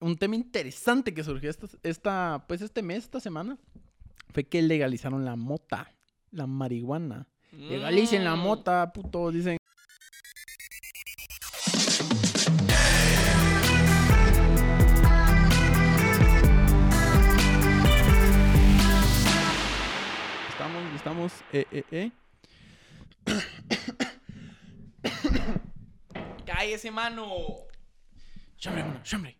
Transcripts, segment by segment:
un tema interesante que surgió esta, esta, pues este mes, esta semana, fue que legalizaron la mota, la marihuana. Legalicen la Mm. mota, puto, dicen. Estamos, estamos, eh, eh, eh. Cállese, mano. Chambre, mano, chambre.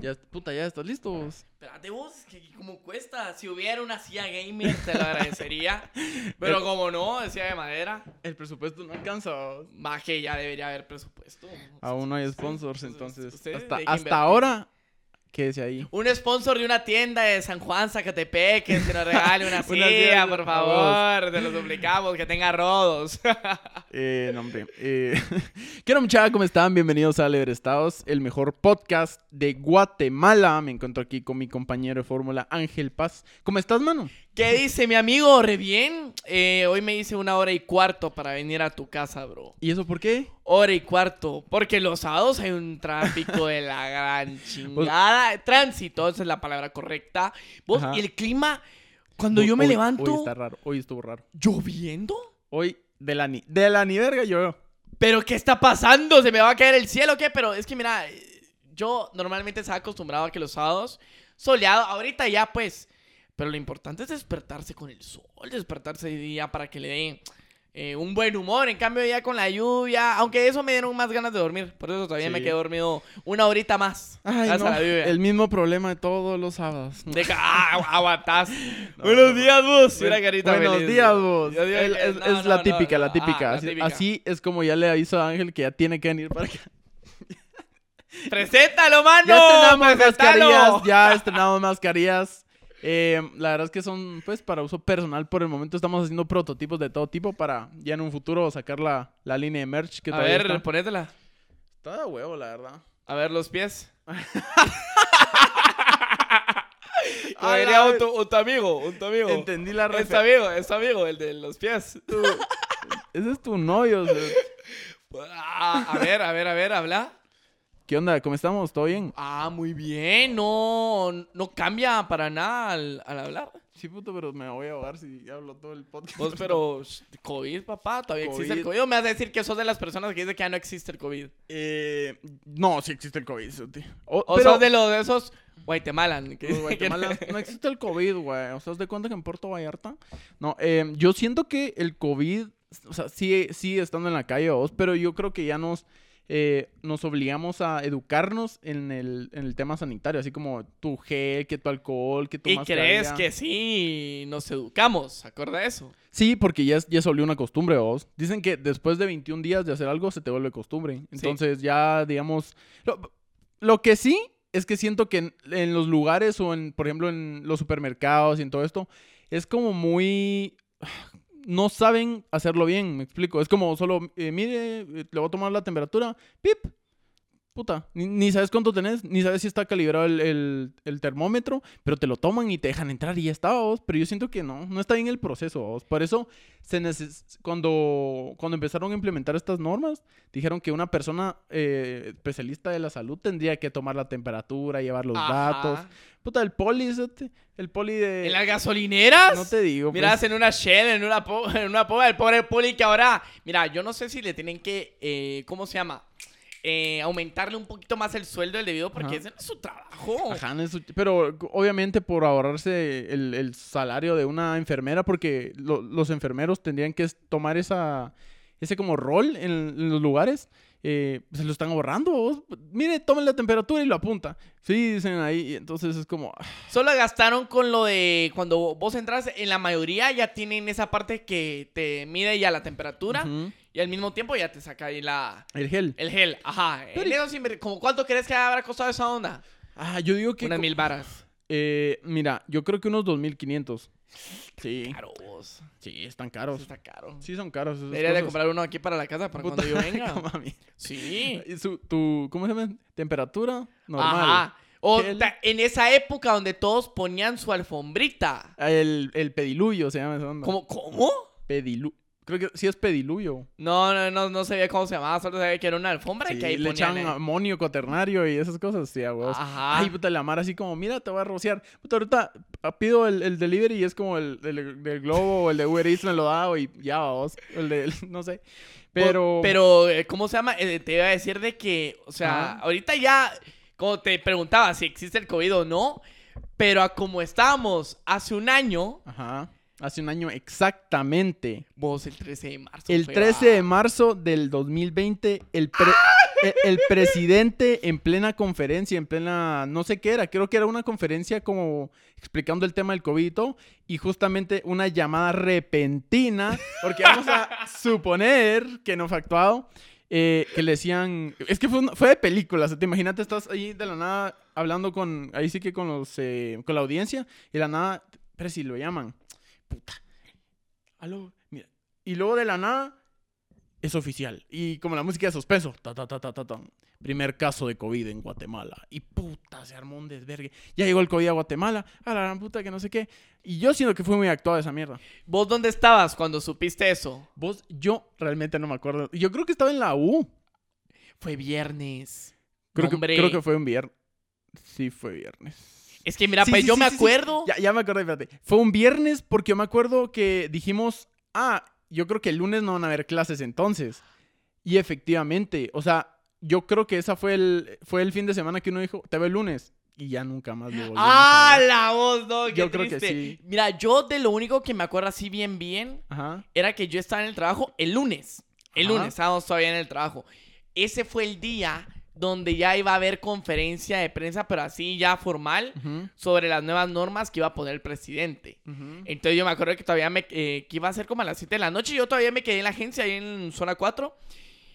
Ya, puta, ya estás listos. Espérate vos, que como cuesta. Si hubiera una silla gamer, te lo agradecería. Pero como no, decía de madera, El presupuesto no alcanza. más que ya debería haber presupuesto. Aún no hay sponsors, entonces. hasta invertir. Ahora, quédese ahí. Un sponsor de una tienda de San Juan, Zacatepec, que nos regale una silla, por favor. Te lo suplicamos, que tenga rodos. Eh, no, hombre. Eh, ¿Qué onda, muchachos? ¿Cómo están? Bienvenidos a Estados, el mejor podcast de Guatemala. Me encuentro aquí con mi compañero de fórmula, Ángel Paz. ¿Cómo estás, mano? ¿Qué dice mi amigo? Re bien. Eh, hoy me hice una hora y cuarto para venir a tu casa, bro. ¿Y eso por qué? Hora y cuarto. Porque los sábados hay un tráfico de la gran chingada. Tránsito, esa es la palabra correcta. Vos, Ajá. y el clima, cuando yo me Hoy- levanto, Hoy está raro. Hoy estuvo raro. lloviendo. Hoy, de la ni, de la ni verga, yo. ¿Pero qué está pasando? ¿Se me va a caer el cielo o qué? Pero es que mira, yo normalmente estaba acostumbrado a que los sábados soleado, ahorita ya pues. Pero lo importante es despertarse con el sol, despertarse de día para que le dé eh, un buen humor. En cambio ya con la lluvia, aunque eso me dieron más ganas de dormir. Por eso todavía me quedé dormido una horita más. Ay, gracias no, a la lluvia. el mismo problema de todos los sábados. Deja, ah, aguantás. No, Buenos no. días, vos. Mira, carita Buenos feliz. días, vos. El- es la no, típica, la típica. Ah, la así, típica. así es como ya le aviso a Ángel que ya tiene que venir para acá. Preséntalo, mano. Ya estrenamos preséntalo. mascarillas, ya estrenamos mascarillas. Eh, la verdad es que son pues para uso personal por el momento. Estamos haciendo prototipos de todo tipo para ya en un futuro sacar la, la línea de merch que A ver, está. ponétela. Está de huevo, la verdad. A ver los pies. A Como diría un un tu amigo, un tu amigo. Entendí la Es referencia. amigo, es tu amigo, el de los pies. Ese es tu novio. o sea. Ah, a ver, a ver, a ver, habla. ¿Qué onda? ¿Cómo estamos? ¿Todo bien? Ah, muy bien. No, no cambia para nada al, al hablar. Sí, puto, pero me voy a ahogar si hablo todo el podcast. Vos, pero sh, COVID, papá, todavía existe el COVID. COVID. ¿O me vas a decir que sos de las personas que dicen que ya no existe el COVID? Eh, no, sí existe el COVID. Suti. O, O pero sos de los de esos Guatemalan. Que, Guatemala no existe el COVID, güey. O sea, ¿te das cuenta que en Puerto Vallarta? No, eh, yo siento que el COVID, o sea, sigue, sigue estando en la calle, vos, pero yo creo que ya nos, eh, nos obligamos a educarnos en el, en el tema sanitario, así como tu gel, que tu alcohol, que tu ¿Y mascarilla. crees que sí nos educamos? ¿Acuerda eso? Sí, porque ya, es- ya se volvió una costumbre, vos. Dicen que después de 21 días de hacer algo se te vuelve costumbre. Entonces ya, digamos... Lo, lo que sí es que siento que en, en los lugares o, en, por ejemplo, en los supermercados y en todo esto, es como muy... No saben hacerlo bien, me explico. Es como solo, eh, mire, eh, le voy a tomar la temperatura, pip, puta, ni, ni sabes cuánto tenés, ni sabes si está calibrado el, el- el termómetro, pero te lo toman y te dejan entrar y ya está, vos. Pero yo siento que no, no está bien el proceso, vos. Por eso, se neces- cuando, cuando empezaron a implementar estas normas, dijeron que una persona eh, especialista de la salud tendría que tomar la temperatura, llevar los Ajá. datos. Puta, el poli, ese- el poli de... ¿En las gasolineras? No te digo, pues. Miras en una Shell, en una, po- en una pova, el pobre poli que ahora... Mira, yo no sé si le tienen que... eh, ¿Cómo se llama? Eh, aumentarle un poquito más el sueldo del debido porque Ajá. ese no es su trabajo. Ajá, no es su- pero obviamente por ahorrarse el, el salario de una enfermera, porque lo- los enfermeros tendrían que tomar esa, ese como rol en, en los lugares, eh, se lo están ahorrando. vos. Mire, tomen la temperatura y lo apunta. Sí, dicen ahí, entonces es como... ah, Solo gastaron con lo de cuando vos entras, en la mayoría ya tienen esa parte que te mide ya la temperatura y al mismo tiempo ya te saca ahí la... El gel. El gel, ajá. Pero- El dedo sin ver- ¿Cómo cuánto crees que habrá costado esa onda? Ah, yo digo que... Unas mil varas. eh, mira, yo creo que unos 2.500. Sí, Caro, vos. sí, están caros. está caro. Sí, son caros. Debería de comprar uno aquí para la casa para Puta, cuando yo venga. mí. Sí. Y su- tu, ¿Cómo se llama? Temperatura normal. Ajá. O en esa época donde todos ponían su alfombrita. Ah, El, el pediluvio se llama esa onda. ¿Cómo? ¿Cómo? Pedilu Creo que sí es pediluvio. No, no, no, no sabía cómo se llamaba, solo sabía que era una alfombra Sí, que ahí le ponían, echan eh. amonio cuaternario y esas cosas, sí, a huevos. Ajá. Ay, puta, la mar así como, mira, te voy a rociar. Puta, ahorita ah, pido el, el delivery y es como el, el del Globo o el de Uber Eats me lo da y ya, vos. El de, no sé. Pero... Pero, eh, ¿cómo se llama? Eh, te iba a decir de que, o sea, Ajá. ahorita ya, como te preguntaba si existe el COVID o no, pero a como estábamos hace un año, Ajá. Hace un año exactamente. vos el 13 de marzo. El fue, 13 va. de marzo del 2020, el, pre- el, el presidente en plena conferencia, en plena, no sé qué era, creo que era una conferencia como explicando el tema del COVID y todo, y justamente una llamada repentina, porque vamos a suponer que no fue actuado, eh, que le decían, es que fue, un- fue de película, o sea, te imagínate, estás ahí de la nada hablando con, ahí sí que con los, eh, con la audiencia, y de la nada, pero si lo llaman, puta, aló, mira, y luego de la nada, es oficial. Y como la música de suspenso. Ta, ta, ta, ta, ta, ta. Primer caso de COVID en Guatemala. Y puta, se armó un desvergue. Ya llegó el COVID a Guatemala. A la gran puta que no sé qué. Y yo siento que fue muy actuada esa mierda. ¿Vos dónde estabas cuando supiste eso? Vos, yo realmente no me acuerdo. Yo creo que estaba en la U. Fue viernes. Creo, que, creo que fue un viernes. Sí, fue viernes. Es que mira, Sí, pues sí, yo sí, me acuerdo. Ya, ya me acordé, espérate. Fue un viernes porque yo me acuerdo que dijimos, ah, yo creo que el lunes no van a haber clases entonces. Y efectivamente, o sea, yo creo que esa fue el, fue el fin de semana que uno dijo, te veo el lunes. Y ya nunca más lo a ¡Ah, la voz, no! qué Yo creo que sí. Mira, yo de lo único que me acuerdo así bien, bien, Ajá. era que yo estaba en el trabajo el lunes. El Ajá. lunes, estábamos todavía en el trabajo. Ese fue el día donde ya iba a haber conferencia de prensa, pero así ya formal, sobre las nuevas normas que iba a poner el presidente. Entonces yo me acuerdo que todavía me, eh, que iba a ser como a las 7 de la noche. Yo todavía me quedé en la agencia ahí en zona 4.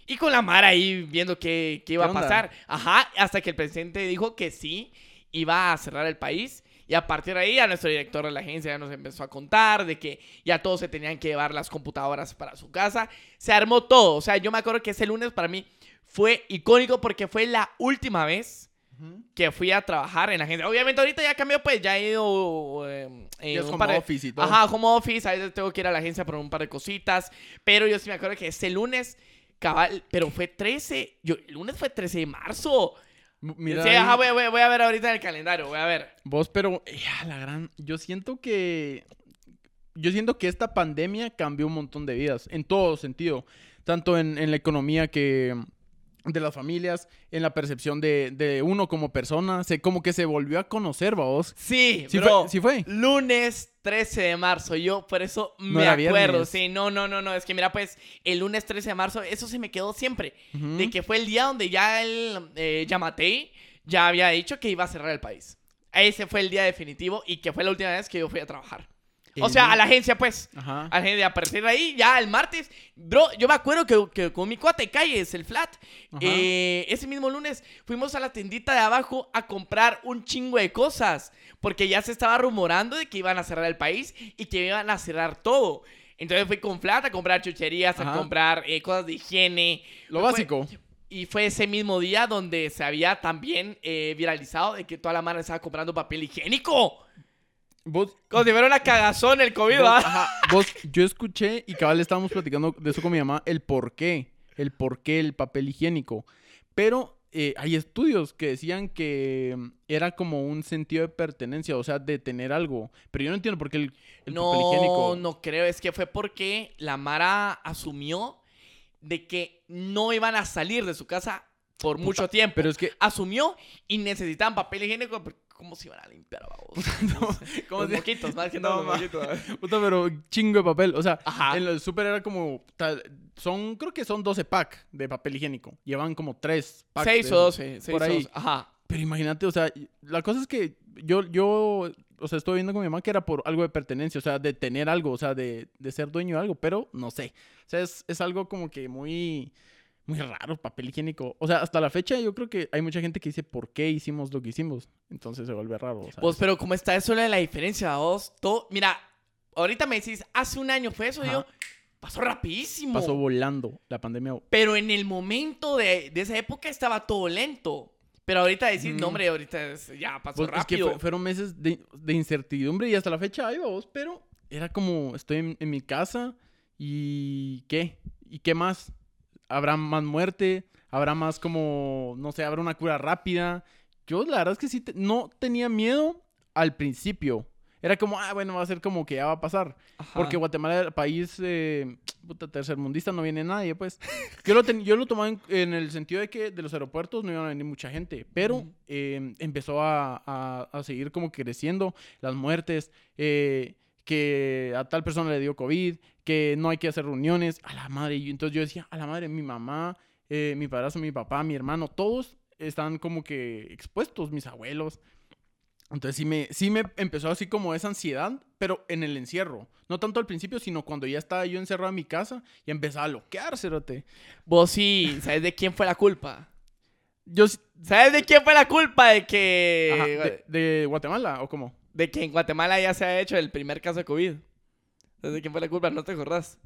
Y con la Mara ahí viendo qué, qué iba ¿Qué a pasar. Ajá, hasta que el presidente dijo que sí, iba a cerrar el país. Y a partir de ahí, a nuestro director de la agencia ya nos empezó a contar de que ya todos se tenían que llevar las computadoras para su casa. Se armó todo. O sea, yo me acuerdo que ese lunes para mí fue icónico porque fue la última vez que fui a trabajar en la agencia. Obviamente ahorita ya cambió, pues ya he ido... eh, eh, Ya un par de- office y todo. Ajá, home office, a veces tengo que ir a la agencia por un par de cositas, pero yo sí me acuerdo que ese lunes, cabal, pero fue 13, yo, el lunes fue 13 de marzo. Mira, sí, ajá, voy, voy- voy a ver ahorita en el calendario, voy a ver. vos, pero, eh, a la gran, yo siento que, yo siento que esta pandemia cambió un montón de vidas, en todo sentido, tanto en, en la economía que de las familias, en la percepción de, de uno como persona, se, como que se volvió a conocer, vos. Sí, Sí bro, fue, sí fue. lunes 13 de marzo, yo por eso No me acuerdo, viernes. sí, no, no, no, no, es que mira, pues, el lunes 13 de marzo, eso se me quedó siempre, de que fue el día donde ya el eh, Yamatei ya había dicho que iba a cerrar el país. Ese fue el día definitivo y que fue la última vez que yo fui a trabajar. O sea, a la agencia, pues. Ajá. A la gente, a partir de ahí, ya el martes, bro, yo me acuerdo que, que con mi cuate Calles, el flat, eh, ese mismo lunes fuimos a la tiendita de abajo a comprar un chingo de cosas, porque ya se estaba rumorando de que iban a cerrar el país y que iban a cerrar todo. Entonces fui con flat a comprar chucherías, a Ajá. comprar eh, cosas de higiene. Lo Fue- básico. Y fue ese mismo día donde se había también eh, viralizado de que toda la mano estaba comprando papel higiénico. Vos, Como si fuera una cagazón el COVID, vos, vos, yo escuché y cabal estábamos platicando de eso con mi mamá, el por qué, el por qué el papel higiénico. Pero eh, hay estudios que decían que mm, era como un sentido de pertenencia, o sea, de tener algo. Pero yo no entiendo por qué el, el papel no, higiénico. no creo. Es que fue porque la Mara asumió de que no iban a salir de su casa por mucho tiempo. Pero es que. Asumió y necesitaban papel higiénico. ¿Cómo se iban a limpiar, babos? ¿cómo Los se- moquitos, más que No, todo los moquitos. Puta, pero chingo de papel. O sea, Ajá. en el súper era como. tal- son, creo que son 12 pack de papel higiénico. Llevan como 3 packs. Seis de o esos. doce. seis por o ahí. doce. Ajá. Pero imagínate, o sea, la cosa es que yo, yo, o sea, estoy viendo con mi mamá que era por algo de pertenencia, o sea, de tener algo, o sea, de, de ser dueño de algo, pero no sé. O sea, es, es algo como que muy, muy raro, papel higiénico. O sea, hasta la fecha yo creo que hay mucha gente que dice por qué hicimos lo que hicimos. Entonces se vuelve raro. ¿sabes? Pues, pero ¿cómo está eso la diferencia, vos? Todo, mira, ahorita me decís, hace un año fue eso, Ajá. yo, pasó rapidísimo. Pasó volando la pandemia. Pero en el momento de, de esa época estaba todo lento. Pero ahorita decís, Ujú. no, hombre, ahorita es- ya pasó Pues, es que rápido. fue- fueron meses de, de incertidumbre y hasta la fecha hay vos, pero era como estoy en, en mi casa ¿Y qué? ¿Y qué más? ¿Habrá más muerte? ¿Habrá más como, no sé, habrá una cura rápida? Yo la verdad es que sí, te- no tenía miedo al principio. Era como, ah, bueno, va a ser como que ya va a pasar. Ajá. Porque Guatemala, el país eh, puta, tercermundista, no viene nadie, pues. Yo lo, ten- yo lo tomaba en, en el sentido de que de los aeropuertos no iban a venir mucha gente, pero eh, empezó a, a- a seguir como creciendo las muertes, eh, que a tal persona le dio COVID, que no hay que hacer reuniones, a la madre. Y entonces yo decía, a la madre, mi mamá, eh, mi padrastro, mi papá, mi hermano, todos están como que expuestos, mis abuelos. Entonces sí me, sí me empezó así como esa ansiedad, pero en el encierro. No tanto al principio, sino cuando ya estaba yo encerrado en mi casa y empezaba a loquear, cerote. Vos sí, ¿sabes de quién fue la culpa? Yo, ¿Sabes de quién fue la culpa de que... ajá, de, de Guatemala, ¿o cómo? De que en Guatemala ya se ha hecho el primer caso de COVID. ¿Sabes de quién fue la culpa? ¿No te acordás?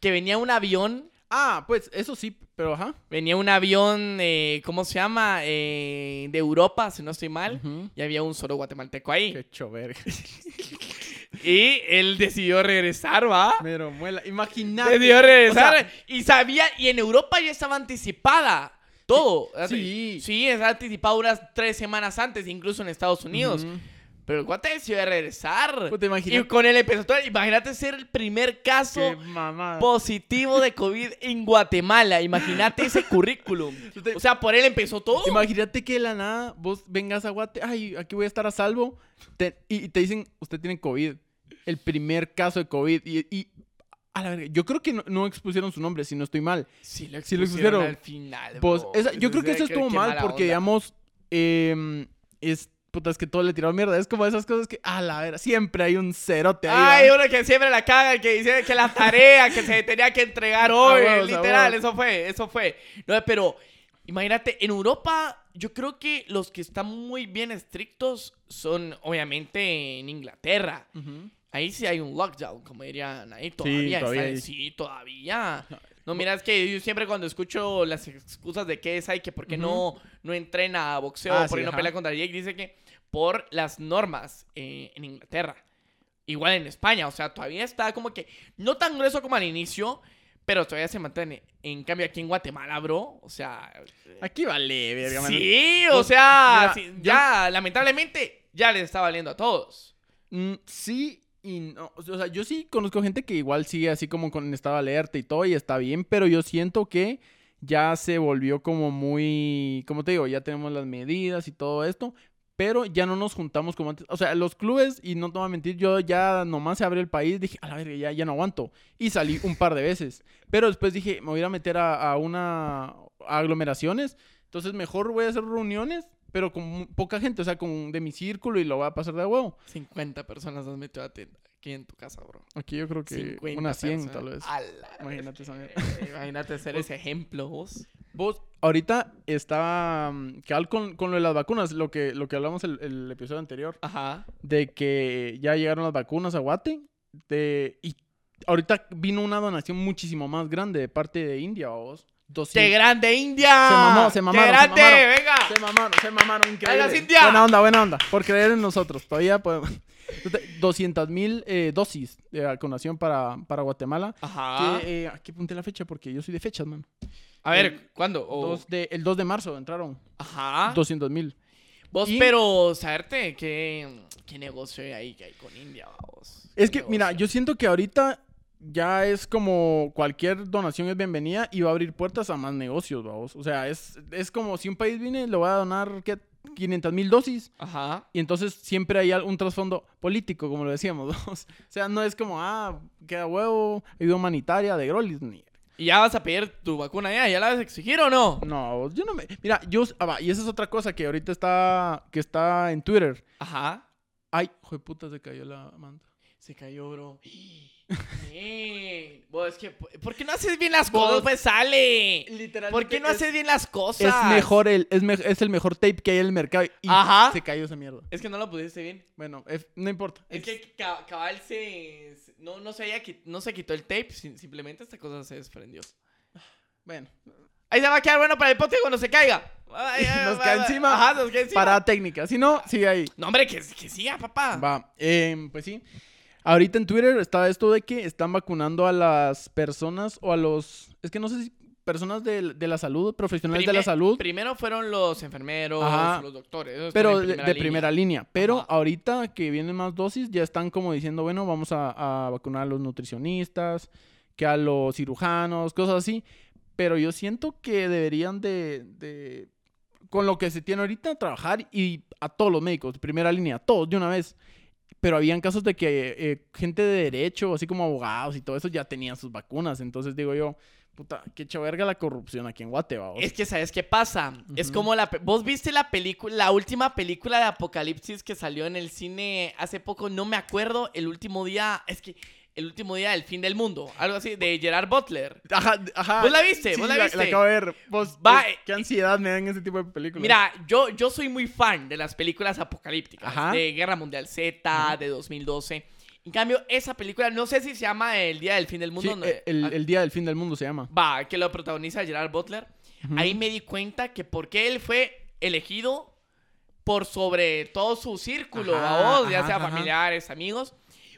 Que venía un avión, Ah, pues eso sí, pero ajá. venía un avión, eh, ¿cómo se llama? Eh, de Europa, si no estoy mal. Ujú. Y había un solo guatemalteco ahí. Qué chover. Y él decidió regresar, ¿va? Pero muela, imagínate. Decidió regresar. O sea, y sabía, y en Europa ya estaba anticipada. Todo. Sí. Sí, estaba anticipado unas tres semanas antes, incluso en Estados Unidos. ujú. Pero el cuate decidió regresar. Puta, Y imagínate. con él empezó todo. Imagínate ser el primer caso positivo de COVID en Guatemala. Imagínate ese currículum. O sea, por él empezó todo. Imagínate que de la nada vos vengas a Guate, ay, aquí voy a estar a salvo, te- y, y te dicen, usted tiene COVID, el primer caso de COVID, y, y a la verga, yo creo que no, no expusieron su nombre, si no estoy mal. Sí, lo Sí lo expusieron expusieron. al final. Pues, esa- yo creo que eso estuvo mal, porque onda. digamos, em, es, puta, es que todo le tiraron mierda, es como esas cosas que, a la verga, siempre hay un cerote ahí. Ay, ¿va? uno que siempre la caga, el que dice que la tarea que se tenía que entregar hoy, literal, eso fue, eso fue. No, pero imagínate, en Europa, yo creo que los que están muy bien estrictos son obviamente en Inglaterra. Ahí sí hay un lockdown, como dirían ahí. Todavía, todavía está- hay. sí, todavía. No, mira, es que yo siempre cuando escucho las excusas de que es hay que por qué no, no entrena a boxeo, Ah, por qué sí, no pelea contra Jake, dice que por las normas eh, en Inglaterra. Igual en España, o sea, todavía está como que no tan grueso como al inicio, pero todavía se mantiene. En cambio, aquí en Guatemala, bro, o sea... Aquí vale, verga. Sí, o sea, mira, sí, yo- ya, lamentablemente, ya les está valiendo a todos. Mm, sí y no. O sea, yo sí conozco gente que igual sigue así como con estado alerta y todo y está bien, pero yo siento que ya se volvió como muy, como te digo, ya tenemos las medidas y todo esto, pero ya no nos juntamos como antes. O sea, los clubes, y no te voy a mentir, yo ya nomás se abre el país, dije, a la verga, ya, ya no aguanto. Y salí un par de veces. Pero después dije, me voy a meter a, a una a aglomeraciones, entonces mejor voy a hacer reuniones. Pero con poca gente, o sea, con de mi círculo y lo voy a pasar de huevo. 50 personas has metido a aquí en tu casa, bro. Aquí yo creo que 50 unas 100 personas. tal vez. Imagínate esa Imagínate ser ese ejemplo, vos. Vos, ahorita está mm, cabal con, con lo de las vacunas, lo que, lo que hablamos el, el episodio anterior, Ajá. de que ya llegaron las vacunas a Guate, de, y ahorita vino una donación muchísimo más grande de parte de India, vos. ¡Qué 200. grande, India! Se mamó, se mamaron, ¡Qué se grande! mamaron. ¡Venga! Se mamaron, se mamaron, increíble. ¡Vamos, India! Buena onda, buena onda, por creer en nosotros, todavía podemos. 200 mil eh, dosis de vacunación para, para Guatemala. Ajá. Que, eh, aquí apunté la fecha porque yo soy de fechas, man. A ver, ¿cuándo? O- Dos de, el 2 de marzo entraron Ajá. 200 mil. Vos, y- pero, saberte qué, qué negocio hay ahí que hay con India, vos. Es ¿Qué que, mira, yo siento que ahorita ya es como cualquier donación es bienvenida y va a abrir puertas a más negocios, vamos. O sea, es, es como si un país viene, le va a donar, ¿qué? 500 mil dosis. Ajá. Y entonces siempre hay un trasfondo político, como lo decíamos. O sea, no es como, ah, queda huevo, ayuda humanitaria de Grolis. Ni... ¿Y ya vas a pedir tu vacuna ya? ¿Ya la vas a exigir o no? No, yo no me... Mira, yo... ah, va, y esa es otra cosa que ahorita está... Que está en Twitter. Ajá. Ay, hijo de puta, se cayó la manta. Se cayó, bro. Vos, es que, ¿por qué no haces bien las Vos- cosas? Pues sale. Literalmente ¿Por qué no es- haces bien las cosas? Es mejor el, es, me- es el mejor tape que hay en el mercado. Y Ajá. se cayó esa mierda. Es que no lo pusiste bien. Bueno, es- no importa. Es que ca- cabal se... No, no, se haya qui- no se quitó el tape, sim- simplemente esta cosa se desprendió. Bueno, Ahí se va a quedar bueno para el podcast cuando se caiga. Nos va. encima. Ajá, nos queda encima. para técnica. Si no, sigue ahí. No, hombre, que, que siga, papá. Va, em, pues sí. Ahorita en Twitter está esto de que están vacunando a las personas o a los... Es que no sé si personas de, de la salud, profesionales de la salud. Primero fueron los enfermeros, Ajá. los doctores. Pero de, en de línea. primera línea. Pero Ajá. ahorita que vienen más dosis, ya están como diciendo, bueno, vamos a, a vacunar a los nutricionistas, que a los cirujanos, cosas así. Pero yo siento que deberían de, de, con lo que se tiene ahorita, trabajar y a todos los médicos, de primera línea, todos de una vez. Pero habían casos de que eh, gente de derecho, así como abogados y todo eso, ya tenían sus vacunas. Entonces digo yo, puta, qué verga la corrupción aquí en Guatemala. Es que, ¿sabes qué pasa? Es como la... ¿Vos viste la película, la última película de Apocalipsis que salió en el cine hace poco? No me acuerdo, el último día... Es que... El último día del fin del mundo. Algo así, de Gerard Butler. Ajá, ajá. ¿Vos la viste? Sí, ¿Vos la La, viste? acabo de ver. Vos, Va, eh, qué ansiedad me dan ese tipo de películas. Mira, yo, yo soy muy fan de las películas apocalípticas. Ajá. De Guerra Mundial Z, de 2012. En cambio, esa película, no sé si se llama El Día del Fin del Sí, Mundo. no- eh, el, el día del fin del mundo se llama. Va, que lo protagoniza Gerard Butler. Ahí me di cuenta que porque él fue elegido por sobre todo su círculo, Ajá, a vos, ya ajá, sea ajá. familiares, amigos,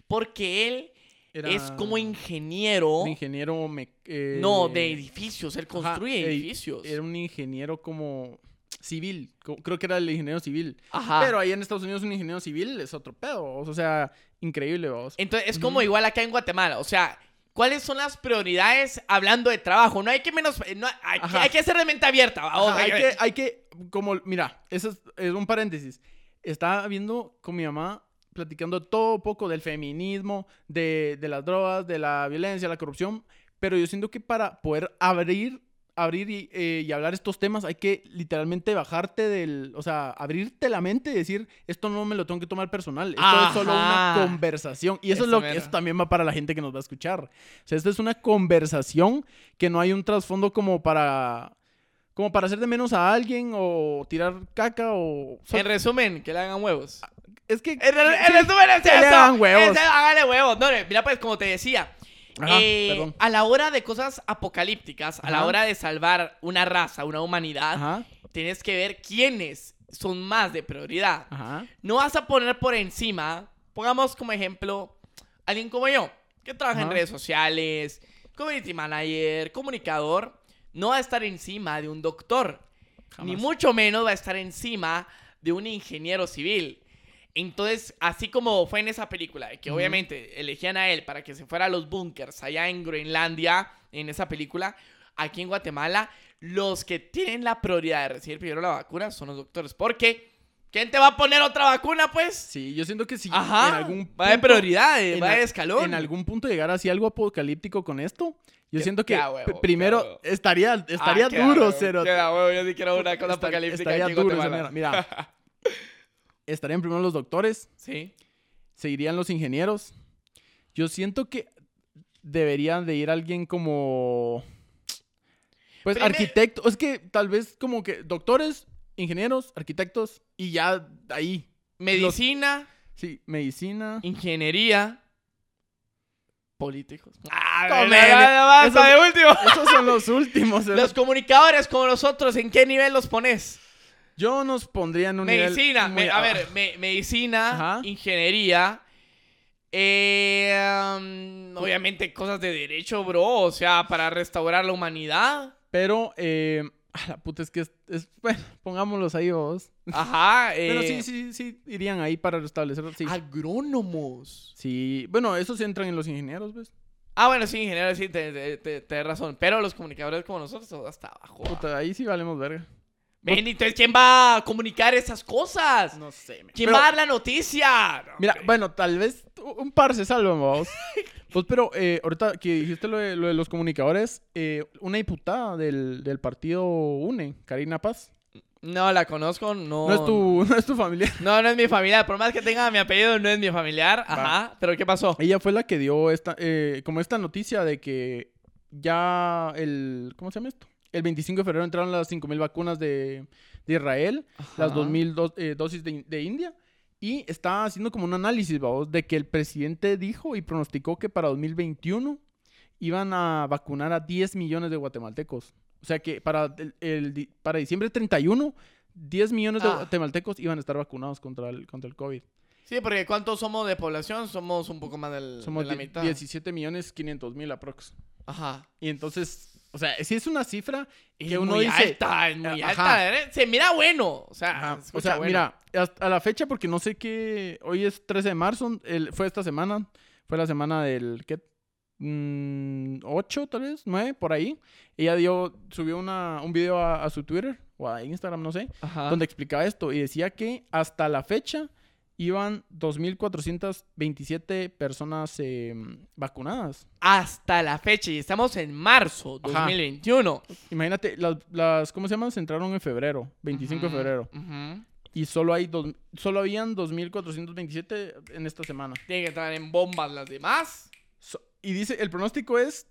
porque él Era es como ingeniero, ingeniero. me- eh, no, de edificios, él construye edi- edificios. Era un ingeniero como civil. Creo que era el ingeniero civil. Ajá. Pero ahí en Estados Unidos un ingeniero civil es otro pedo. O sea, increíble, vos. Entonces, es como igual acá en Guatemala. O sea, ¿cuáles son las prioridades hablando de trabajo? No hay que menos. No, hay, que, hay que hacer de mente abierta. vamos, Ajá, hay, que, que- hay que, como, mira, eso es, es un paréntesis. Estaba viendo con mi mamá platicando todo poco del feminismo, de, de las drogas, de la violencia, la corrupción, pero yo siento que para poder abrir, abrir y, eh, y hablar estos temas hay que literalmente bajarte del, o sea, abrirte la mente y decir, esto no me lo tengo que tomar personal, esto es solo una conversación. Y eso, Eso es lo que eso también va para la gente que nos va a escuchar. O sea, esto es una conversación que no hay un trasfondo como para como para hacer de menos a alguien o tirar caca o En resumen, que le hagan huevos. Es que En, en sí, resumen, es le eso. huevos. Hágale huevos. No, mira, pues, como te decía. Ajá, eh, a la hora de cosas apocalípticas, a la Ajá. hora de salvar una raza, una humanidad, Ajá, tienes que ver quiénes son más de prioridad. ajá. No vas a poner por encima, pongamos como ejemplo, alguien como yo, que trabaja en Ajá. redes sociales, community manager, comunicador, no va a estar encima de un doctor, ni Jamás. mucho menos va a estar encima de un ingeniero civil. Entonces, así como fue en esa película, que obviamente elegían a él para que se fuera a los bunkers allá en Groenlandia, en esa película, aquí en Guatemala, los que tienen la prioridad de recibir primero la vacuna son los doctores. Porque, ¿quién te va a poner otra vacuna, pues? Sí, yo siento que si Ajá, en algún va de punto- prioridades, en va de escalón. En algún punto llegar así algo apocalíptico con esto, yo siento que huevo, primero estaría estaría Ah, qué duro, huevo, cero. qué a huevo, yo sí quiero una cosa Estar- apocalíptica estaría aquí en duro. Mira, estarían primero los doctores, Sí. seguirían los ingenieros. Yo siento que deberían de ir alguien como... Pues Primer- arquitecto. Es que tal vez como que doctores, ingenieros, arquitectos y ya ahí. Medicina, Sí, medicina. ingeniería, políticos. Ah, basta, esos- de último. Esos son los últimos. Los comunicadores como nosotros, ¿en qué nivel los pones? Yo nos pondría en un nivel Medicina, muy- me- a ver, me- medicina, Ajá. ingeniería, eh, um, obviamente cosas de derecho, bro, o sea, para restaurar la humanidad. Pero, eh, a la puta, es que es, es- bueno, pongámoslos ahí vos. Ajá, eh, Pero sí, sí, sí, irían ahí para restablecer, sí. agrónomos. Sí, bueno, esos entran en los ingenieros, ¿ves? Ah, bueno, sí, ingeniero, sí, te, te, razón. Pero los comunicadores como nosotros, hasta abajo. Puta, ahí sí valemos verga. Ven, entonces, ¿quién va a comunicar esas cosas? No sé, me- ¿Quién pero- va a dar la noticia? No, Mira, hombre. bueno, tal vez un par se salvan, vos. Pues, pero eh, ahorita que dijiste lo de, lo de los comunicadores, eh, una diputada del, del partido UNE, Karina Paz, No la conozco, no. no, es tu, no es tu familia. No, no es mi familiar. Por más que tenga mi apellido, no es mi familiar. Ajá. ¿Pero qué pasó? Ella fue la que dio esta, eh, como esta noticia de que ya el, ¿cómo se llama esto? El 25 de febrero entraron las 5.000 vacunas de, de Israel, las Ajá. 2.000 dos- eh, dosis de, de India, y está haciendo como un análisis, vamos, de que el presidente dijo y pronosticó que para 2021 iban a vacunar a 10 millones de guatemaltecos. O sea que para, el, el para diciembre 31, 10 millones de Ah. guatemaltecos iban a estar vacunados contra el, contra el COVID. Sí, porque ¿cuántos somos de población? Somos un poco más del, Somos de la mitad. 17 millones 500 mil aprox. Ajá. Y entonces, o sea, si es una cifra Es que uno muy dice... alta, es muy Ajá. alta. ¿eh? Se mira bueno. O sea, se O sea, bueno. mira, a la fecha, porque no sé qué. Hoy es 13 de marzo, el- fue esta semana. Fue la semana del. ¿Qué? Mm, 8, tal vez, 9, por ahí. Ella dio, subió una, un video a, a su Twitter o a Instagram, no sé, Ajá. donde explicaba esto y decía que hasta la fecha iban 2.427 personas eh, vacunadas. Hasta la fecha, y estamos en marzo Ajá. 2021. Imagínate, las, las ¿cómo se llaman? Se entraron en febrero, 25 de febrero. Y solo hay dos, solo habían 2.427 en esta semana. Tienen que entrar en bombas las demás. So- y dice, el pronóstico es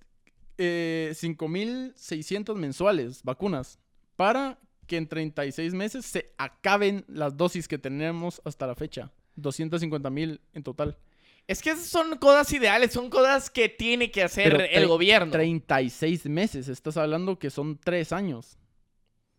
eh, 5.600 mensuales vacunas para que en 36 meses se acaben las dosis que tenemos hasta la fecha. 250.000 en total. Es que esas son cosas ideales, son cosas que tiene que hacer Pero el gobierno. 36 meses, estás hablando que son 3 años.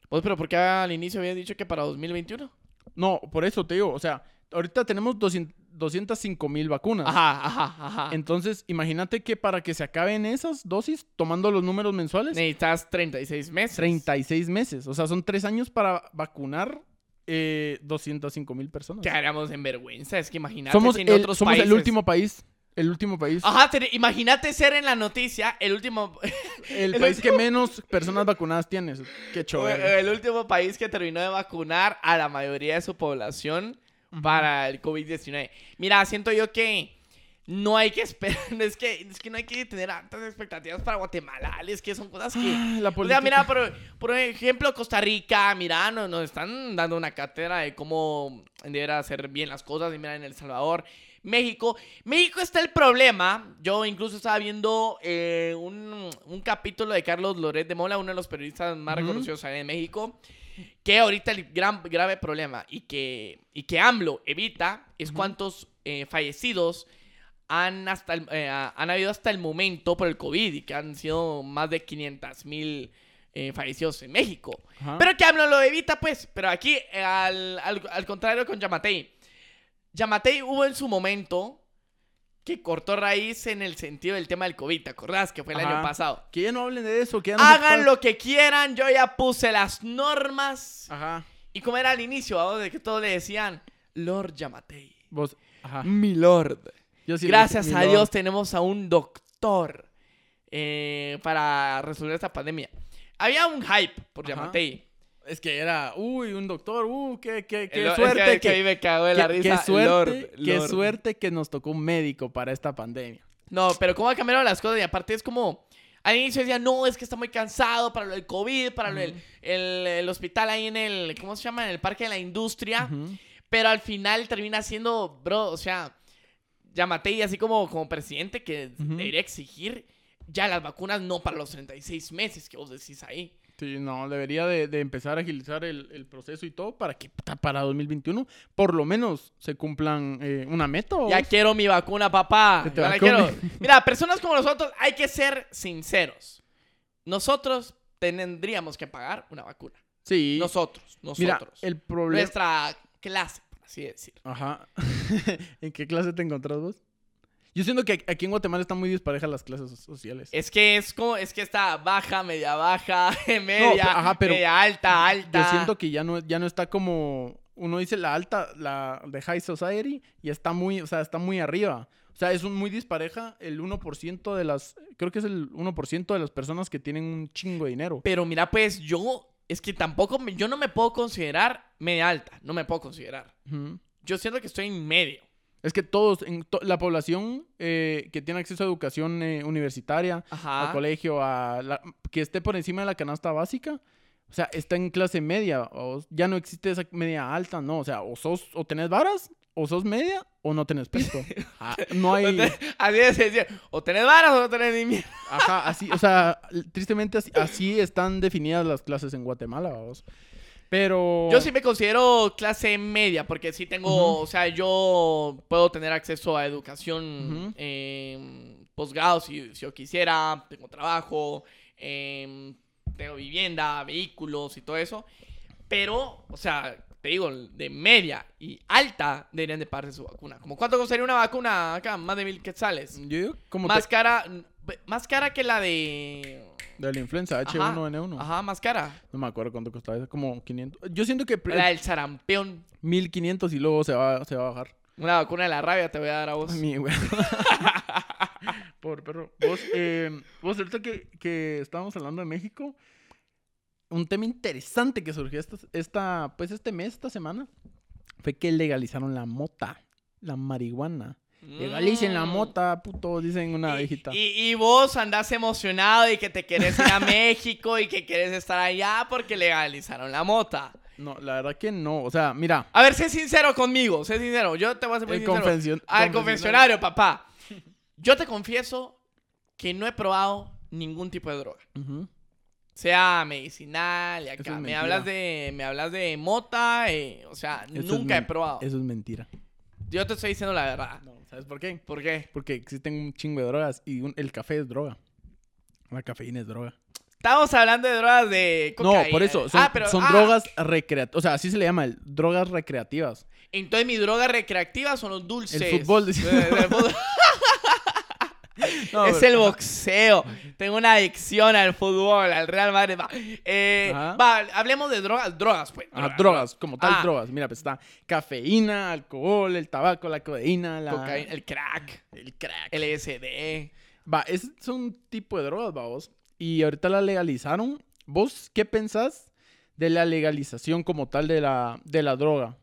Pues, pero ¿por qué al inicio había dicho que para 2021? No, por eso te digo, o sea, ahorita tenemos 200 205.000 vacunas. Ajá, ajá, ajá. Entonces, imagínate que para que se acaben esas dosis, tomando los números mensuales, Necesitas 36 meses. 36 meses. O sea, son 3 años para vacunar eh, 205 mil personas. Quedaríamos en vergüenza. Es que imagínate Somos, en el, otros somos el países- Ah. último país. El último país. Ajá, te- imagínate ser en la noticia el último... el el país que menos personas vacunadas tienes. Qué chévere. el último país que terminó de vacunar a la mayoría de su población para el COVID-19. Mira, siento yo que no hay que esperar, es que, es que no hay que tener altas expectativas para Guatemala, es que son cosas que... Ah, la O sea, política. mira, por, por ejemplo, Costa Rica, mira, nos, nos están dando una cátedra de cómo deberá hacer bien las cosas. Y mira, en El Salvador, México. México está el problema. Yo incluso estaba viendo eh, un, un capítulo de Carlos Loret de Mola, uno de los periodistas más Ujú. reconocidos ahí en México. Que ahorita el gran grave problema y que, y que AMLO evita es Ujú. cuántos eh, fallecidos han, hasta el- eh, han habido hasta el momento por el COVID y que han sido más de 500 mil eh, fallecidos en México. Pero que AMLO lo evita, pues. Pero aquí, al, al- al contrario con Yamatei. Yamatei hubo en su momento que cortó raíz en el sentido del tema del COVID. ¿Te acordás? Que fue el Ajá. año pasado. Que ya no hablen de eso. Que ya no se Hagan lo que quieran, yo ya puse las normas. Aja. Y como era al inicio, de que todos le decían, Lord Yamatei. Vos. Ajá. Mi Lord. Yo sí Gracias dije, a Dios tenemos a un doctor eh, para resolver esta pandemia. Había un hype por Ajá. Yamatei. Es que era, uy, un doctor, uh, qué, qué, qué El- es suerte. que, que, mí me cagó de la qué- risa. qué suerte, Lord, qué Lord. suerte que nos tocó un médico para esta pandemia. No, pero cómo ha cambiado las cosas y aparte es como... Al inicio decía, no, es que está muy cansado para lo del COVID, para lo del el, el hospital ahí en el, ¿cómo se llama? En el Parque de la Industria. Pero al final termina siendo, bro, o sea, Yamatei así como, como presidente que Ujú. debería exigir ya las vacunas no para los 36 meses que vos decís ahí. Sí, no, debería de, de empezar a agilizar el, el proceso y todo para que para 2021 por lo menos se cumplan eh, una meta. ¿o? Ya quiero mi vacuna, papá. Ya la quiero. Mira, personas como nosotros hay que ser sinceros. Nosotros tendríamos que pagar una vacuna. Sí. Nosotros, Mira, nosotros. el problema... Nuestra clase, por así decir. Ajá. ¿En qué clase te encontrás vos? Yo siento que aquí en Guatemala están muy disparejas las clases so- sociales. Es que es como, es que está baja, media baja, media, ajá, pero media alta, alta. Yo siento que ya no, ya no está como... Uno dice la alta, la de High Society, y está muy, o sea, está muy arriba. O sea, es un muy dispareja el 1% de las... Creo que es el 1% de las personas que tienen un chingo de dinero. Pero mira, pues yo, es que tampoco, yo no me puedo considerar media alta, no me puedo considerar. Yo siento que estoy en medio. Es que todos, en to- la población eh, que tiene acceso a educación eh, universitaria, Ajá. al colegio, a la- que esté por encima de la canasta básica, o sea, está en clase media, o ya no existe esa media alta, no, o sea, o sos, o tenés varas, o sos media, o no tenés pisto. Ah, no hay, Así es, o tenés varas o no tenés ni mierda. ajá, así, o sea, tristemente así, así están definidas las clases en Guatemala, vamos. Pero... Yo sí me considero clase media, porque sí tengo, o sea, yo puedo tener acceso a educación eh, posgrado si, si yo quisiera, tengo trabajo, eh, tengo vivienda, vehículos y todo eso. Pero, o sea, te digo, de media y alta, deberían de pagarse su vacuna. ¿Como cuánto costaría una vacuna acá? Más de mil quetzales. Yo digo como Más te- cara, más cara que la de... de la influenza Ajá, H1N1. Ajá, más cara. No me acuerdo cuánto costaba eso, como 500. Yo siento que La del sarampión. 1500 y luego se va, se va a bajar. Una vacuna de la rabia te voy a dar a vos. Mi güey. Por perro. Vos, eh, vos ahorita que, que estábamos hablando de México, un tema interesante que surgió esta, esta, pues este mes, esta semana, fue que legalizaron la mota, la marihuana. Legalicen la Mm. mota, puto, dicen una viejita. Y, y vos andás emocionado y que te querés ir a México y que querés estar allá porque legalizaron la mota. No, la verdad que no. O sea, mira, A ver, sé sincero conmigo, sé sincero. Yo te voy a ser muy el sincero. Al confesionario, papá. Yo te confieso que no he probado ningún tipo de droga. Ujú. Sea medicinal y acá. es me hablas de me hablas de mota, eh, o sea, Eso nunca he probado. Eso es mentira. Yo te estoy diciendo la verdad. No, ¿sabes por qué? ¿Por qué? Porque existen un chingo de drogas y un- el café es droga. La cafeína es droga. Estamos hablando de drogas de No, cocaína. por eso, son, Ah, pero- son ah, drogas recreativas. O sea, así se le llama, drogas recreativas. Entonces mi droga recreativa son los dulces. El fútbol, dice. No, es pero- el boxeo. Tengo una adicción al fútbol, al Real Madrid. Va, Eh, va, hablemos de drogas, drogas, pues. Ah, drogas, como tal, Ah. drogas. Mira, pues está cafeína, alcohol, el tabaco, la codeína, la... Cocaína, el crack, el crack. el LSD. Va, ese es un tipo de drogas, va, vos. Y ahorita la legalizaron. ¿Vos qué pensás de la legalización como tal de la, de la droga?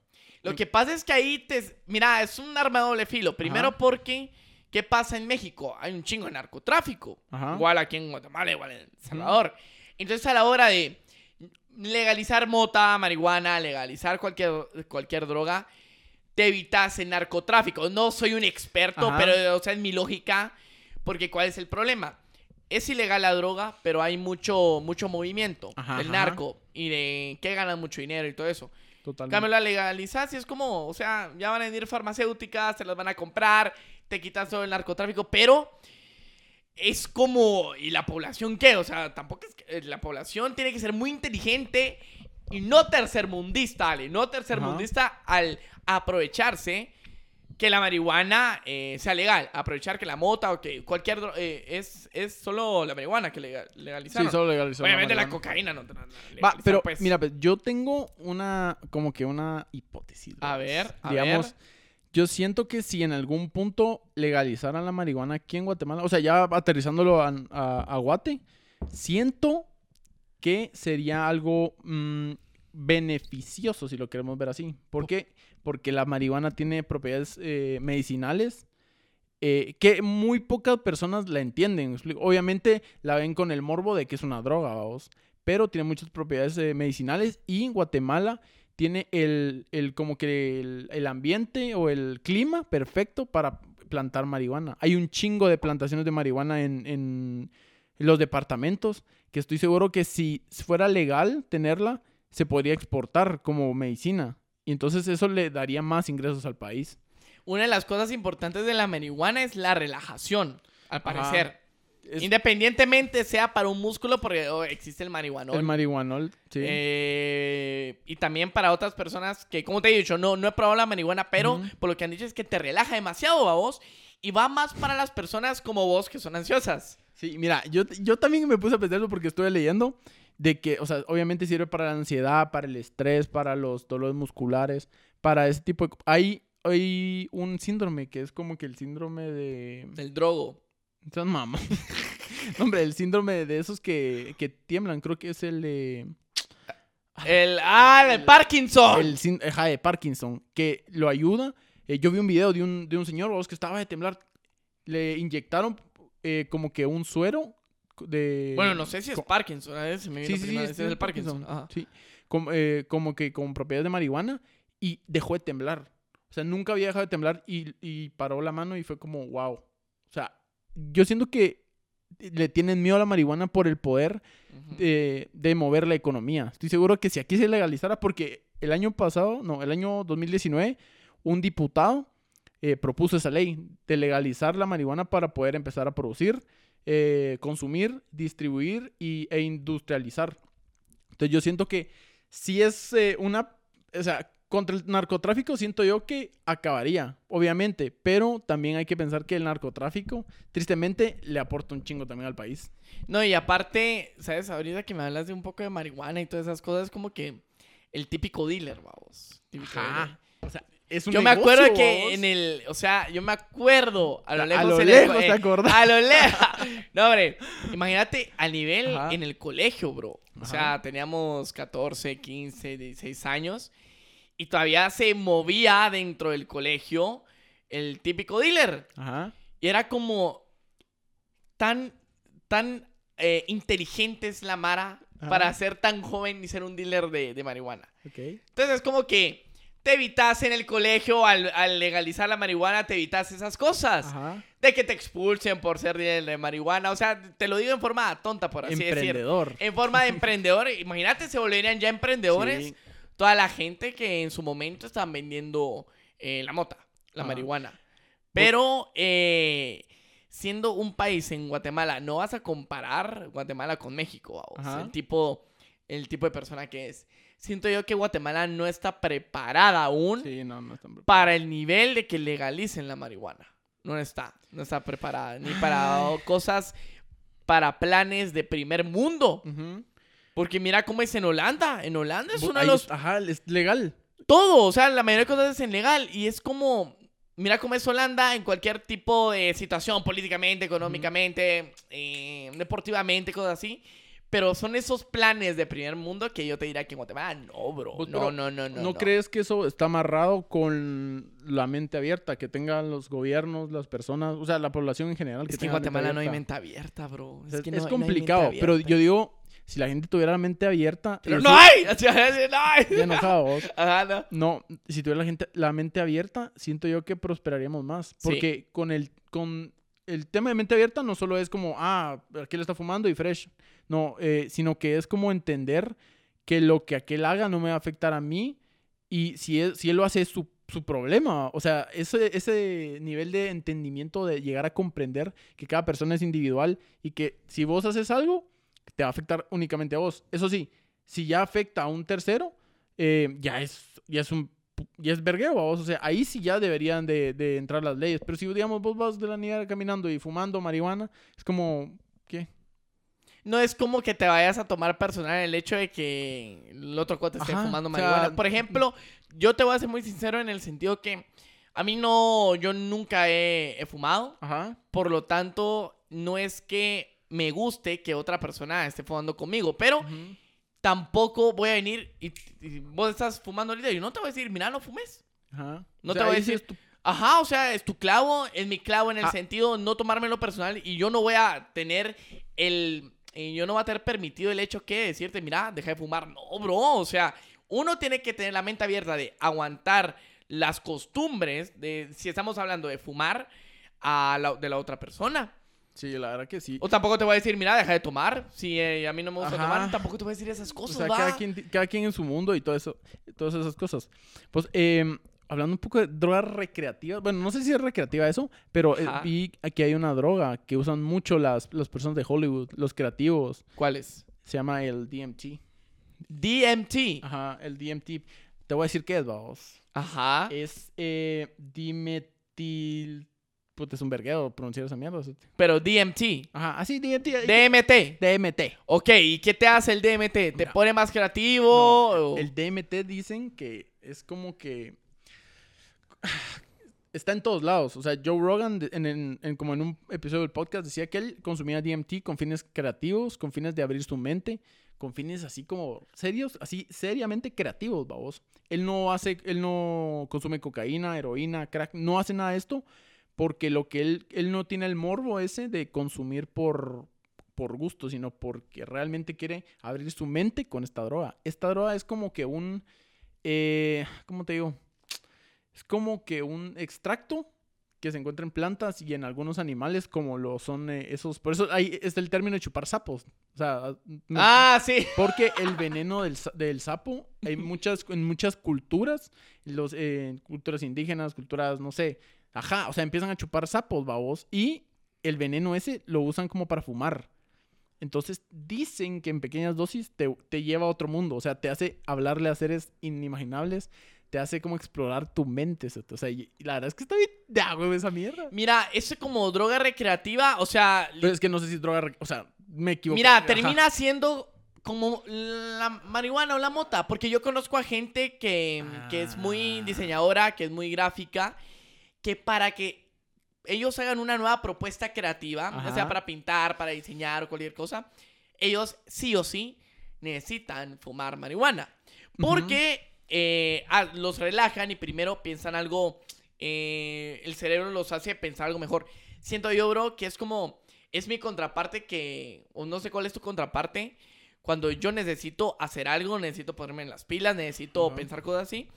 Lo que pasa es que ahí te... Mira, es un arma de doble filo. Primero Ajá. porque, ¿qué pasa en México? Hay un chingo de narcotráfico. Ajá. Igual aquí en Guatemala, igual en El Salvador. Entonces a la hora de legalizar mota, marihuana, legalizar cualquier, cualquier droga, te evitas el narcotráfico. No soy un experto, Ajá. pero o sea, es mi lógica. Porque ¿cuál es el problema? Es ilegal la droga, pero hay mucho, mucho movimiento Ajá, del ajá. narco y de que ganan mucho dinero y todo eso. En Totalmente. cambio, la legalizas y es como, o sea, ya van a venir farmacéuticas, se las van a comprar, te quitas todo el narcotráfico, pero es como, ¿y la población qué? O sea, tampoco es que eh, la población tiene que ser muy inteligente y no tercermundista, Ale, no tercermundista al aprovecharse que la marihuana eh, sea legal, aprovechar que la mota o que cualquier eh, es, es solo la marihuana que legal, Sí, legalizaron. solo legalizaron Obviamente la marihuana. cocaína no te la Va, pero pues. mira, pues, yo tengo una, como que una hipótesis. A ver, a Digamos, ver. Yo siento que si en algún punto legalizaran la marihuana aquí en Guatemala, o sea, ya aterrizándolo a, a, a Guate, siento que sería algo mm, beneficioso, si lo queremos ver así. ¿Por qué? Porque la marihuana tiene propiedades eh, medicinales eh, que muy pocas personas la entienden. Obviamente la ven con el morbo de que es una droga, vamos. Pero tiene muchas propiedades eh, medicinales y Guatemala tiene el, el como que el, el ambiente o el clima perfecto para plantar marihuana. Hay un chingo de plantaciones de marihuana en, en los departamentos que estoy seguro que si fuera legal tenerla, se podría exportar como medicina. Y entonces eso le daría más ingresos al país. Una de las cosas importantes de la marihuana es la relajación, al Ajá. Es- Independientemente sea para un músculo, porque oh, existe el marihuanol. el marihuanol, sí. Eh, y también para otras personas que, como te he dicho, no, no he probado la marihuana, pero por lo que han dicho es que te relaja demasiado a vos. Y va más para las personas como vos que son ansiosas. Sí, mira, yo, yo también me puse a pensarlo porque estuve leyendo de que, o sea, obviamente sirve para la ansiedad, para el estrés, para los dolores musculares, para ese tipo de... Hay, hay un síndrome que es como que el síndrome de... Del drogo. Son mamá. Hombre, el síndrome de esos que, que tiemblan, creo que es el de... El, ah, el Parkinson. El de Parkinson, que lo ayuda. Eh, yo vi un video de un, de un señor vos, que estaba de temblar. Le inyectaron eh, como que un suero de... Bueno, no sé si es Parkinson. A veces me Sí, sí, sí, es, el Parkinson. Ajá. Sí, como, eh, como que con propiedades de marihuana y dejó de temblar. O sea, nunca había dejado de temblar y, y paró la mano y fue como, wow. O sea, yo siento que le tienen miedo a la marihuana por el poder de, de mover la economía. Estoy seguro que si aquí se legalizara, porque el año pasado, no, el año 2019, un diputado eh, propuso esa ley de legalizar la marihuana para poder empezar a producir, eh, consumir, distribuir y, e industrializar. Entonces yo siento que si es eh, una, o sea, contra el narcotráfico siento yo que acabaría, obviamente, pero también hay que pensar que el narcotráfico, tristemente, le aporta un chingo también al país. No, y aparte, ¿sabes? Ahorita que me hablas de un poco de marihuana y todas esas cosas, como que el típico dealer, vamos. Típico dealer. O sea, es un Yo me negocio, acuerdo que vos. en el, o sea, yo me acuerdo a lo A lejos. lo en el lejos, ¿te eh, acordás? A lo lejos. No, hombre, imagínate al nivel Ajá. en el colegio, bro. O sea, Ajá. teníamos 14, 15, 16 años y todavía se movía dentro del colegio el típico dealer. Ajá. Y era como tan, tan eh, inteligente es la Mara Ajá. para ser tan joven y ser un dealer de, de marihuana. Ok. Entonces es como que te evitas en el colegio al, al legalizar la marihuana, te evitas esas cosas. Ajá. De que te expulsen por ser dealer de marihuana. O sea, te lo digo en forma tonta, por así decir. Emprendedor. En forma de emprendedor. Imagínate, se volverían ya emprendedores Sí. Toda la gente que en su momento estaban vendiendo eh, la mota, la marihuana. Pero eh, siendo un país en Guatemala, no vas a comparar Guatemala con México, el tipo, el tipo de persona que es. Siento yo que Guatemala no está preparada aún Sí, no, no están para el nivel de que legalicen la marihuana. No está, no está preparada ni para Ay. cosas, para planes de primer mundo. Ujú. Porque mira cómo es en Holanda. En Holanda es uno de los Ajá, es legal. todo, o sea, la mayoría de cosas es ilegal y es como, mira cómo es Holanda en cualquier tipo de situación, políticamente, económicamente, eh, deportivamente, cosas así. Pero son esos planes de primer mundo que yo te diría que en Guatemala, no, bro. Pues, no, no, no, no, ¿No, no. crees que eso está amarrado con la mente abierta que tengan los gobiernos, las personas, o sea, la población en general? Es que en Guatemala no hay mente abierta, bro. Es, que no- es complicado, pero yo digo, si la gente tuviera la mente abierta... Pero no hay. No hay. Vos. Ajá, no. No, si tuviera la gente la mente abierta, siento yo que prosperaríamos más. Sí. Porque con el con el tema de mente abierta no solo es como, ah, aquel está fumando y fresh. No, eh, sino que es como entender que lo que aquel haga no me va a afectar a mí y si él, si él lo hace es su, su problema. O sea, ese, ese nivel de entendimiento de llegar a comprender que cada persona es individual y que si vos haces algo, te va a afectar únicamente a vos. Eso sí, si ya afecta a un tercero, eh, ya es ya es un ya es vergueo, vos. O sea, ahí sí ya deberían de, de entrar las leyes. Pero si, digamos, vos vas de la niña caminando y fumando marihuana, es como, ¿qué? No es como que te vayas a tomar personal el hecho de que el otro cuate esté fumando o sea, marihuana. Por ejemplo, yo te voy a ser muy sincero en el sentido que a mí no, yo nunca he, he fumado. Ajá. Por lo tanto, no es que me guste que otra persona esté fumando conmigo, pero tampoco voy a venir y, y vos estás fumando ahorita y yo no te voy a decir, mira, no fumes. Ajá. No O te voy a decir- tu- Ajá, o sea, es tu clavo, es mi clavo en el Ah. sentido no tomármelo personal y yo no voy a tener el... yo no voy a tener permitido el hecho que decirte, mira, deja de fumar. No, bro, o sea, uno tiene que tener la mente abierta de aguantar las costumbres de, si estamos hablando de fumar, a la, de la otra persona. Sí, la verdad que sí. O tampoco te voy a decir, mira, deja de tomar. Si eh, a mí no me gusta Ajá. tomar, tampoco te voy a decir esas O cosas, sea, va. cada quien, cada quien en su mundo y todo eso, todas esas cosas. Pues, em, hablando un poco de drogas recreativas, bueno, no sé si es recreativa eso, pero eh, vi aquí hay una droga que usan mucho las, las personas de Hollywood, los creativos. ¿Cuál es? Se llama el DMT. DMT. Ajá, el DMT. Te voy a decir qué es, vamos. Ajá. Es eh, dimetil... Puta, es un verguero pronunciar esa mierda. Pero DMT. Ajá, así DMT. ahí- DMT. DMT. Ok, ¿y qué te hace el DMT? ¿Te Mira. pone más creativo? No, o- el DMT dicen que es como que está en todos lados. O sea, Joe Rogan, en, en- en- como en un episodio del podcast, decía que él consumía DMT con fines creativos, con fines de abrir su mente, con fines así como serios, así seriamente creativos, vamos. Él no hace, él no consume cocaína, heroína, crack, no hace nada de esto porque lo que él, él no tiene el morbo ese de consumir por, por gusto, sino porque realmente quiere abrir su mente con esta droga. Esta droga es como que un, eh, ¿cómo te digo? Es como que un extracto que se encuentra en plantas y en algunos animales como lo son eh, esos. Por eso ahí está el término de chupar sapos. O sea, no- Ah, sí. porque el veneno del, del sapo, hay muchas, en muchas culturas, los, eh, culturas indígenas, culturas, no sé, ajá, o sea, empiezan a chupar sapos, babos, y el veneno ese lo usan como para fumar. Entonces dicen que en pequeñas dosis te, te lleva a otro mundo, o sea, te hace hablarle a seres inimaginables, te hace como explorar tu mente. O sea, y, la verdad es que está bien de agua esa mierda. Mira, eso como droga recreativa, o sea, Pero es que no sé si es droga, o sea, me equivoco. Mira, Ajá. termina siendo como la marihuana o la mota, porque yo conozco a gente que, que es muy Ah. diseñadora, que es muy gráfica, que para que ellos hagan una nueva propuesta creativa, ya sea Ajá. para pintar, para diseñar o cualquier cosa, ellos sí o sí necesitan fumar marihuana. Porque eh, los relajan y primero piensan algo, eh, el cerebro los hace pensar algo mejor. Siento yo, bro, que es como, es mi contraparte que, o no sé cuál es tu contraparte, cuando yo necesito hacer algo, necesito ponerme en las pilas, necesito Ajá. pensar cosas así,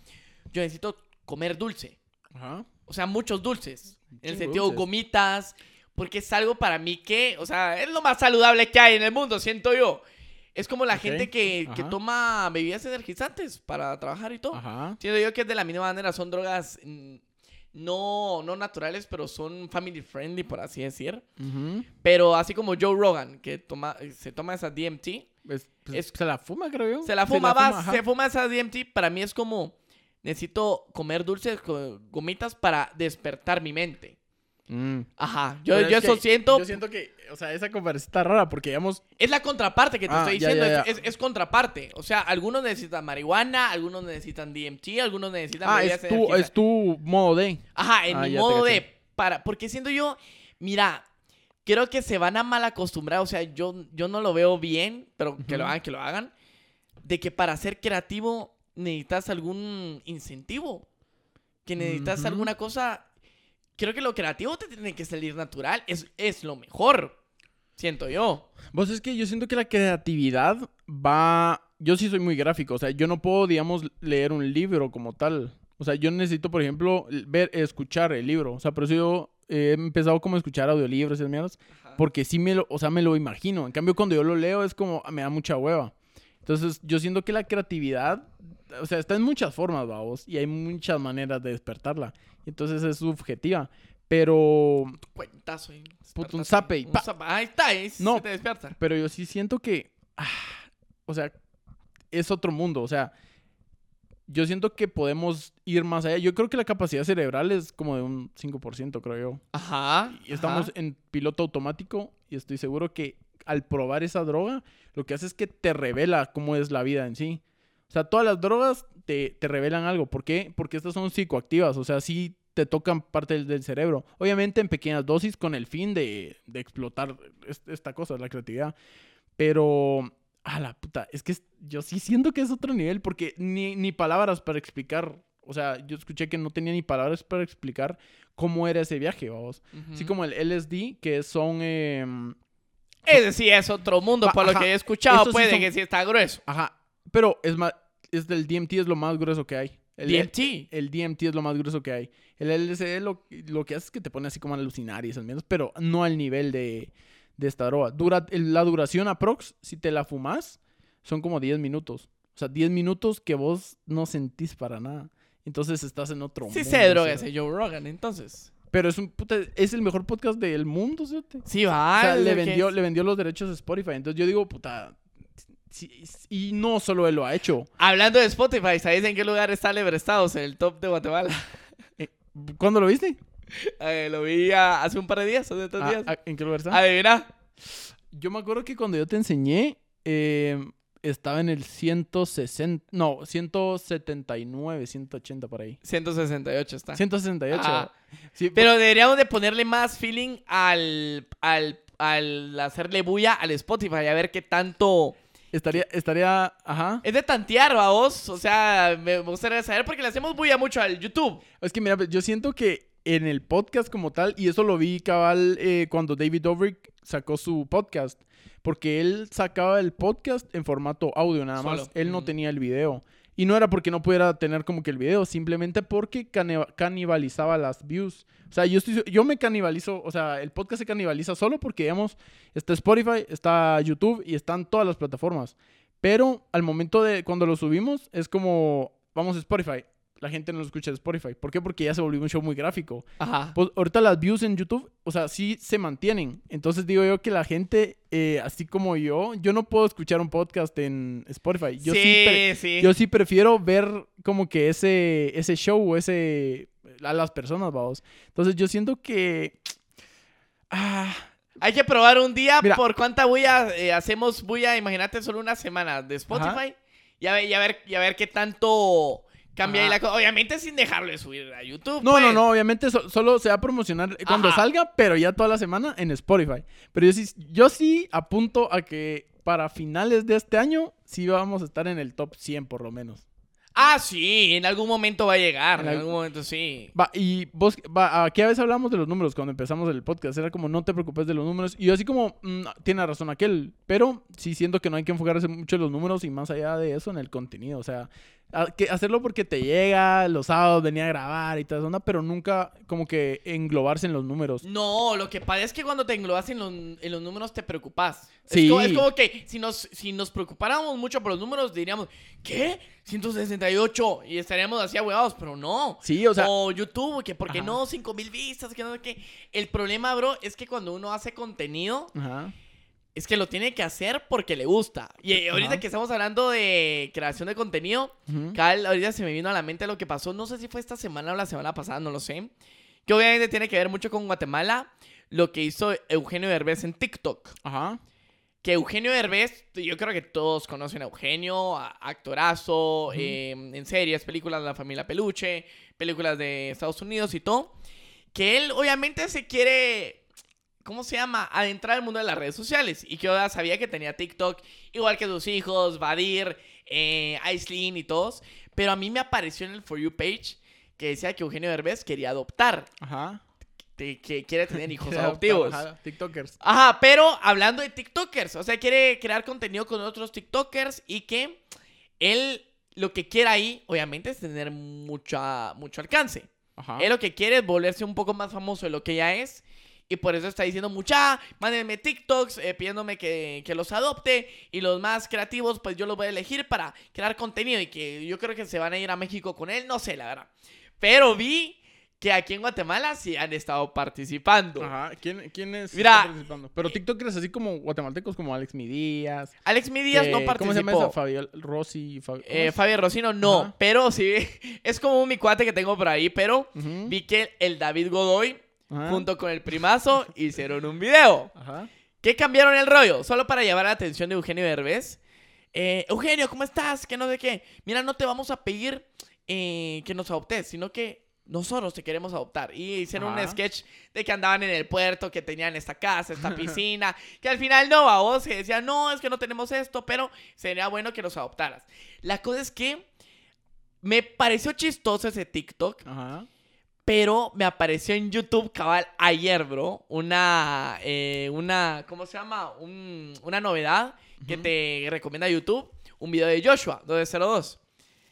yo necesito comer dulce. Ajá. O sea, muchos dulces. En el sentido, dulces. gomitas. Porque es algo para mí que, o sea, es lo más saludable que hay en el mundo, siento yo. Es como la gente que, que toma bebidas energizantes para trabajar y todo. Ajá. Siento yo que de la misma manera son drogas mm, no, no naturales, pero son family friendly, por así decir. Pero así como Joe Rogan, que toma, se toma esa DMT, Es- pues, Es- se la fuma, creo yo. se la fuma, va, ajá. se fuma esa DMT, para mí es como, necesito comer dulces, gomitas para despertar mi mente. Mm. Ajá, yo, yo es eso siento. Yo siento que, o sea, esa comparación está rara porque digamos. Es la contraparte que te Ah, estoy ya, diciendo. ya, es- ya. Es, es contraparte. O sea, algunos necesitan marihuana, algunos necesitan DMT, algunos necesitan. Ah, es tu, es tu modo de. Ajá, en Ah, mi modo de. Para, porque siento yo, mira, creo que se van a mal acostumbrar. O sea, yo, yo no lo veo bien, pero que lo hagan, que lo hagan. De que para ser creativo necesitas algún incentivo. Que necesitas Ujú. alguna cosa. Creo que lo creativo te tiene que salir natural. Es, es lo mejor. Siento yo. Vos es que yo siento que la creatividad va. Yo sí soy muy gráfico, o sea, yo no puedo, digamos, leer un libro como tal. O sea, yo necesito, por ejemplo, ver, escuchar el libro. O sea, por eso yo he empezado como a escuchar audiolibros y esas mierdas. Porque sí me lo, o sea, me lo imagino. En cambio, cuando yo lo leo es como, ah, me da mucha hueva. Entonces, yo siento que la creatividad, o sea, está en muchas formas, vamos, y hay muchas maneras de despertarla. Entonces es subjetiva. Pero, Cuentazo. ahí, Puto, un zape y Un zape. Ahí está, ahí No. se te despierta. pero yo sí siento que, ah, o sea, es otro mundo. O sea, yo siento que podemos ir más allá. Yo creo que la capacidad cerebral es como de un 5%, creo yo. Ajá. Y estamos ajá. en piloto automático y estoy seguro que al probar esa droga, lo que hace es que te revela cómo es la vida en sí. O sea, todas las drogas te, te revelan algo. ¿Por qué? Porque estas son psicoactivas, o sea, sí te tocan parte del, del cerebro. Obviamente en pequeñas dosis con el fin de, de explotar es- esta cosa, la creatividad. Pero, a la puta, es que es- yo sí siento que es otro nivel porque ni, ni palabras para explicar. O sea, yo escuché que no tenía ni palabras para explicar cómo era ese viaje, vamos. Así Ujú. como el LSD, que son... em, Ese sí es otro mundo, Va, por lo ajá. que he escuchado, Estos sí puede son- que sí está grueso. ajá, pero es más... Es del DMT es lo más grueso que hay. El, DMT. El DMT es lo más grueso que hay. El LSD lo, lo que hace es que te pone así como a alucinar y esas mierdas, pero no al nivel de, de esta droga. Dura, la duración aprox, si te la fumas, son como 10 minutos. O sea, 10 minutos que vos no sentís para nada. Entonces estás en otro Sí mundo. se droga ese Joe Rogan, entonces. Pero es un puta, es el mejor podcast del mundo, ¿sí? Sí, va. O sea, le vendió, le vendió los derechos a Spotify. Entonces yo digo, puta. Y no solo él lo ha hecho. Hablando de Spotify, ¿sabéis en qué lugar está Lebrestados? En el top de Guatemala. ¿Cuándo lo viste? Eh, lo vi hace un par de días, hace tres Ah, días. ah, ¿En qué lugar está? Adivina. Yo me acuerdo que cuando yo te enseñé, eh, estaba en el 160, no, 179, 180 por ahí. 168 está. 168. Ah. Sí, Pero deberíamos de ponerle más feeling al, al, al hacerle bulla al Spotify, a ver qué tanto... estaría, estaría, ajá. Es de tantear, vos. O sea, me gustaría saber porque le hacemos bulla mucho al YouTube. Es que mira, yo siento que en el podcast como tal, y eso lo vi cabal eh, cuando David Dobrik sacó su podcast, porque él sacaba el podcast en formato audio nada más, Solo. él no Ujú. tenía el video. Y no era porque no pudiera tener como que el video, simplemente porque canibalizaba las views. O sea, yo, estoy, yo me canibalizo, o sea, el podcast se canibaliza solo porque, digamos, está Spotify, está YouTube y están todas las plataformas. Pero al momento de cuando lo subimos, es como, vamos a Spotify, la gente no lo escucha de Spotify. ¿Por qué? Porque ya se volvió un show muy gráfico. Ajá. Pues ahorita las views en YouTube, o sea, sí se mantienen. Entonces digo yo que la gente, eh, así como yo, yo no puedo escuchar un podcast en Spotify. Yo sí, sí. yo sí prefiero ver como que ese, ese show o ese a las personas, vamos. Entonces yo siento que ah, Hay que probar un día Mira. por cuánta bulla eh, hacemos bulla, imagínate solo una semana de Spotify y a, ver, y, a ver, y a ver qué tanto cambia ahí la cosa. Obviamente sin dejarlo de subir a YouTube. No, pues. no, no, obviamente so- solo se va a promocionar cuando Ajá. salga, pero ya toda la semana en Spotify. Pero yo sí, yo sí apunto a que para finales de este año sí vamos a estar en el top 100 por lo menos. Ah, sí, en algún momento va a llegar. En En, algún- momento sí. Va, y vos, va, aquí a veces hablamos de los números cuando empezamos el podcast. Era como, no te preocupes de los números. Y yo así como, mm, tiene razón aquel. Pero sí siento que no hay que enfocarse mucho en los números y más allá de eso en el contenido. O sea, que hacerlo porque te llega, los sábados venía a grabar y toda esa onda, pero nunca como que englobarse en los números. No, lo que pasa es que cuando te englobas en los, en los números te preocupas. Sí. Es como, es como que si nos, si nos preocupáramos mucho por los números, diríamos, ¿qué? 168. Y estaríamos así ahuevados, pero no. Sí, o sea, O YouTube, que ¿por qué Ajá. no? 5000 vistas, que no sé qué. El problema, bro, es que cuando uno hace contenido, ajá. Es que lo tiene que hacer porque le gusta. Y eh, ahorita Ajá. que estamos hablando de creación de contenido, ujú. Cal, ahorita se me vino a la mente lo que pasó. No sé si fue esta semana o la semana pasada, no lo sé. Que obviamente tiene que ver mucho con Guatemala. Lo que hizo Eugenio Derbez en TikTok. Ajá. Que Eugenio Derbez, yo creo que todos conocen a Eugenio, a- actorazo, eh, en series, películas de la familia Peluche, películas de Estados Unidos y todo. Que él obviamente se quiere, ¿cómo se llama? Adentrar al mundo de las redes sociales. Y que yo ya sabía que tenía TikTok, igual que sus hijos, Vadir, eh, Aislinn y todos. Pero a mí me apareció en el For You page que decía que Eugenio Derbez quería adoptar, Ajá. que, que quiere tener hijos adoptivos. ajá, TikTokers. Ajá, pero hablando de TikTokers, o sea, quiere crear contenido con otros TikTokers y que él lo que quiere ahí, obviamente, es tener mucha, mucho alcance. Ajá. Él lo que quiere es volverse un poco más famoso de lo que ya es. Y por eso está diciendo mucha, mándenme TikToks eh, pidiéndome que, que los adopte. Y los más creativos, pues yo los voy a elegir para crear contenido. Y que yo creo que se van a ir a México con él, no sé, la verdad. Pero vi que aquí en Guatemala sí han estado participando. Ajá. ¿Quién, quién es Mira, está participando? Pero TikTokers así como guatemaltecos como Alex Midías. Alex Midías no participó. ¿Cómo se llama esa? Rossi. Fa- ¿cómo Eh, Rocino no, Ajá. pero sí, es como mi cuate que tengo por ahí, pero vi que el David Godoy Ajá. junto con el primazo hicieron un video. Ajá. ¿Qué cambiaron el rollo? Solo para llamar la atención de Eugenio Derbez. Eh, Eugenio, ¿cómo estás? Que no sé qué. Mira, no te vamos a pedir eh, que nos adoptes, sino que nosotros te queremos adoptar. Y hicieron un Ajá. sketch de que andaban en el puerto, que tenían esta casa, esta piscina, que al final no, a vos, que decían, no, es que no tenemos esto, pero sería bueno que nos adoptaras. La cosa es que me pareció chistoso ese TikTok. Ajá. Pero me apareció en YouTube cabal ayer, bro. Una, eh, una, ¿cómo se llama? Un- una novedad que te recomienda YouTube. Un video de Joshua, 202.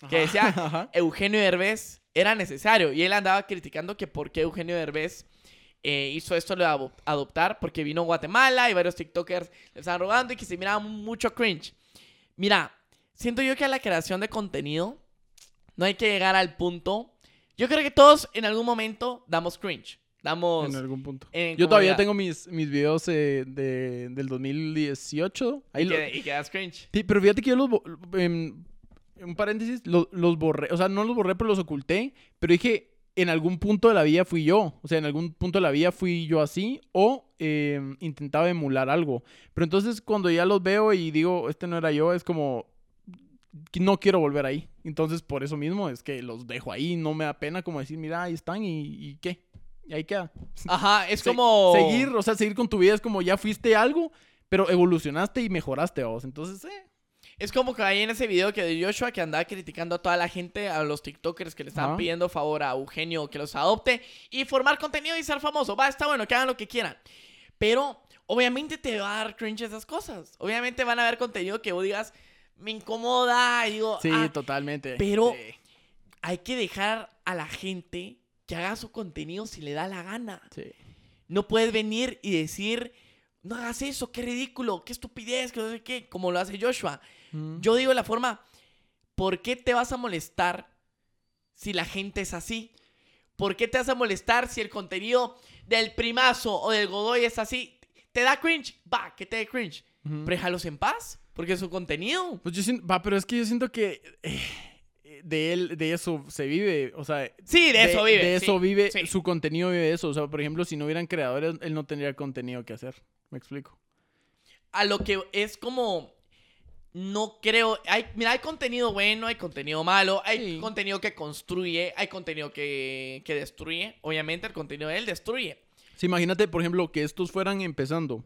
Que decía, Ajá. Eugenio Derbez era necesario. Y él andaba criticando que por qué Eugenio Derbez eh, hizo esto de abo- adoptar. Porque vino a Guatemala y varios TikTokers le estaban rogando y que se miraba mucho cringe. Mira, siento yo que a la creación de contenido no hay que llegar al punto. Yo creo que todos en algún momento damos cringe. Damos. En algún punto. en Yo todavía tengo mis, mis videos eh, de, del 2018. Ahí Y, lo- que, y que das cringe. Sí, pero fíjate que yo los... bo- em, un paréntesis, lo- los borré. O sea, no los borré, pero los oculté. Pero dije, en algún punto de la vida fui yo. O sea, en algún punto de la vida fui yo así. O em, intentaba emular algo. Pero entonces cuando ya los veo y digo, este no era yo, es como... No quiero volver ahí. Entonces, por eso mismo es que los dejo ahí. No me da pena como decir, mira, ahí están y, y qué. Y ahí queda. Ajá, es Se- como. Seguir, o sea, seguir con tu vida es como ya fuiste algo, pero evolucionaste y mejoraste vos. Entonces, eh. Es como que ahí en ese video que de Joshua que andaba criticando a toda la gente, a los TikTokers que le estaban Ajá. pidiendo favor a Eugenio que los adopte y formar contenido y ser famoso. Va, está bueno, que hagan lo que quieran. Pero obviamente te va a dar cringe esas cosas. Obviamente van a ver contenido que vos digas, me incomoda. Y digo, Sí, "Ah, totalmente. pero- Sí, hay que dejar a la gente que haga su contenido si le da la gana. sí. No puedes venir y decir, no hagas eso, qué ridículo, qué estupidez, que no sé qué, como lo hace Joshua. Mm. Yo digo la forma, ¿por qué te vas a molestar si la gente es así? ¿Por qué te vas a molestar si el contenido del primazo o del Godoy es así? ¿Te da cringe? Va, que te dé cringe. Pero déjalos en paz, porque su contenido. Pues yo siento, va, pero es que yo siento que eh, de él, de eso se vive, o sea, Sí, de, eso vive. De sí, eso vive, sí. su contenido vive de eso. O sea, por ejemplo, si no hubieran creadores, él no tendría contenido que hacer. ¿Me explico? A lo que es como. No creo. Hay, mira, hay contenido bueno, hay contenido malo, hay Sí. contenido que construye, hay contenido que, que destruye. Obviamente, el contenido de él destruye. Sí, imagínate, por ejemplo, que estos fueran empezando.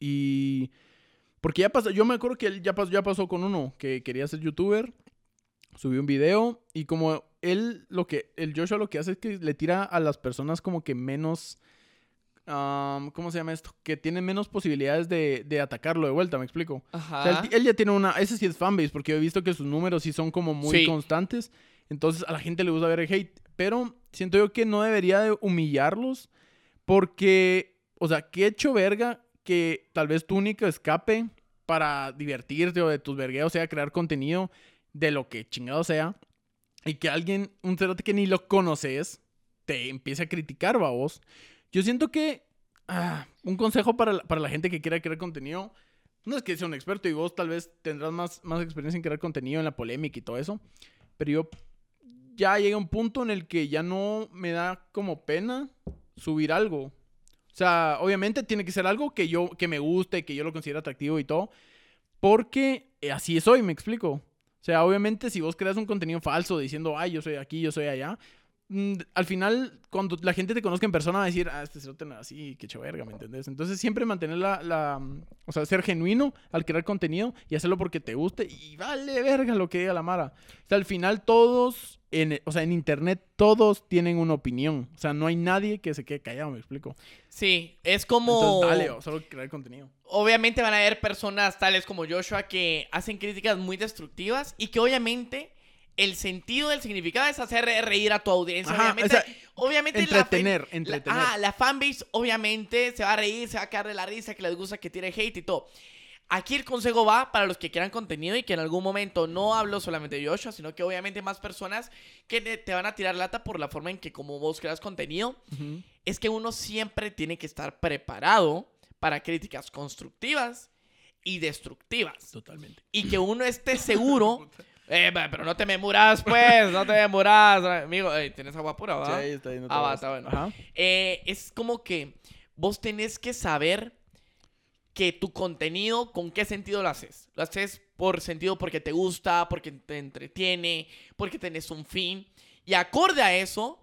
Y. Porque ya pasó, yo me acuerdo que él ya pasó, ya pasó con uno que quería ser youtuber, subió un video y como él, lo que, el Joshua lo que hace es que le tira a las personas como que menos, ¿cómo se llama esto? Que tienen menos posibilidades de, de atacarlo de vuelta, ¿me explico? O Ajá. sea, él, él ya tiene una, ese sí es fanbase, porque yo he visto que sus números sí son como muy Sí. constantes, entonces a la gente le gusta ver el hate, pero siento yo que no debería de humillarlos, porque, o sea, qué hecho verga que tal vez tu único escape para divertirte o de tus vergueos sea crear contenido de lo que chingado sea, y que alguien, un cerote que ni lo conoces, te empiece a criticar, vos. Yo siento que ah, un consejo para la, para la gente que quiera crear contenido, no es que sea un experto y vos tal vez tendrás más, más experiencia en crear contenido, en la polémica y todo eso, pero yo ya llega un punto en el que ya no me da como pena subir algo. O sea, obviamente tiene que ser algo que yo, que me guste, que yo lo considere atractivo y todo, porque eh, así soy, me explico. O sea, obviamente si vos creas un contenido falso diciendo, ay, yo soy aquí, yo soy allá, al final, cuando la gente te conozca en persona, va a decir, ah, este cerote no es así, qué verga, ¿me entendés? Entonces, siempre mantener la, la, mm, o sea, ser genuino al crear contenido y hacerlo porque te guste y vale verga lo que diga la Mara. O sea, al final todos, en, o sea, en internet todos tienen una opinión. O sea, no hay nadie que se quede callado, me explico. Sí, es como. Entonces, dale, o solo crear contenido. Obviamente van a haber personas tales como Joshua que hacen críticas muy destructivas y que obviamente el sentido del significado es hacer reír a tu audiencia. Ajá, obviamente, o sea, obviamente Entretener, la, entretener. ah, la fanbase obviamente se va a reír, se va a caer de la risa, que les gusta que tire hate y todo. Aquí el consejo va para los que quieran contenido y que en algún momento no hablo solamente de Joshua, sino que obviamente más personas que te van a tirar lata por la forma en que como vos creas contenido Ujú. es que uno siempre tiene que estar preparado para críticas constructivas y destructivas. Totalmente. Y que uno esté seguro. Eh, pero no te me muras, pues. No te me muras. Amigo, ¿tienes agua pura, Sí, va? ahí está ahí no te Ah, va, está bueno. Ajá. Eh, es como que vos tenés que saber que tu contenido, ¿con qué sentido lo haces? Lo haces por sentido porque te gusta, porque te entretiene, porque tenés un fin. Y acorde a eso,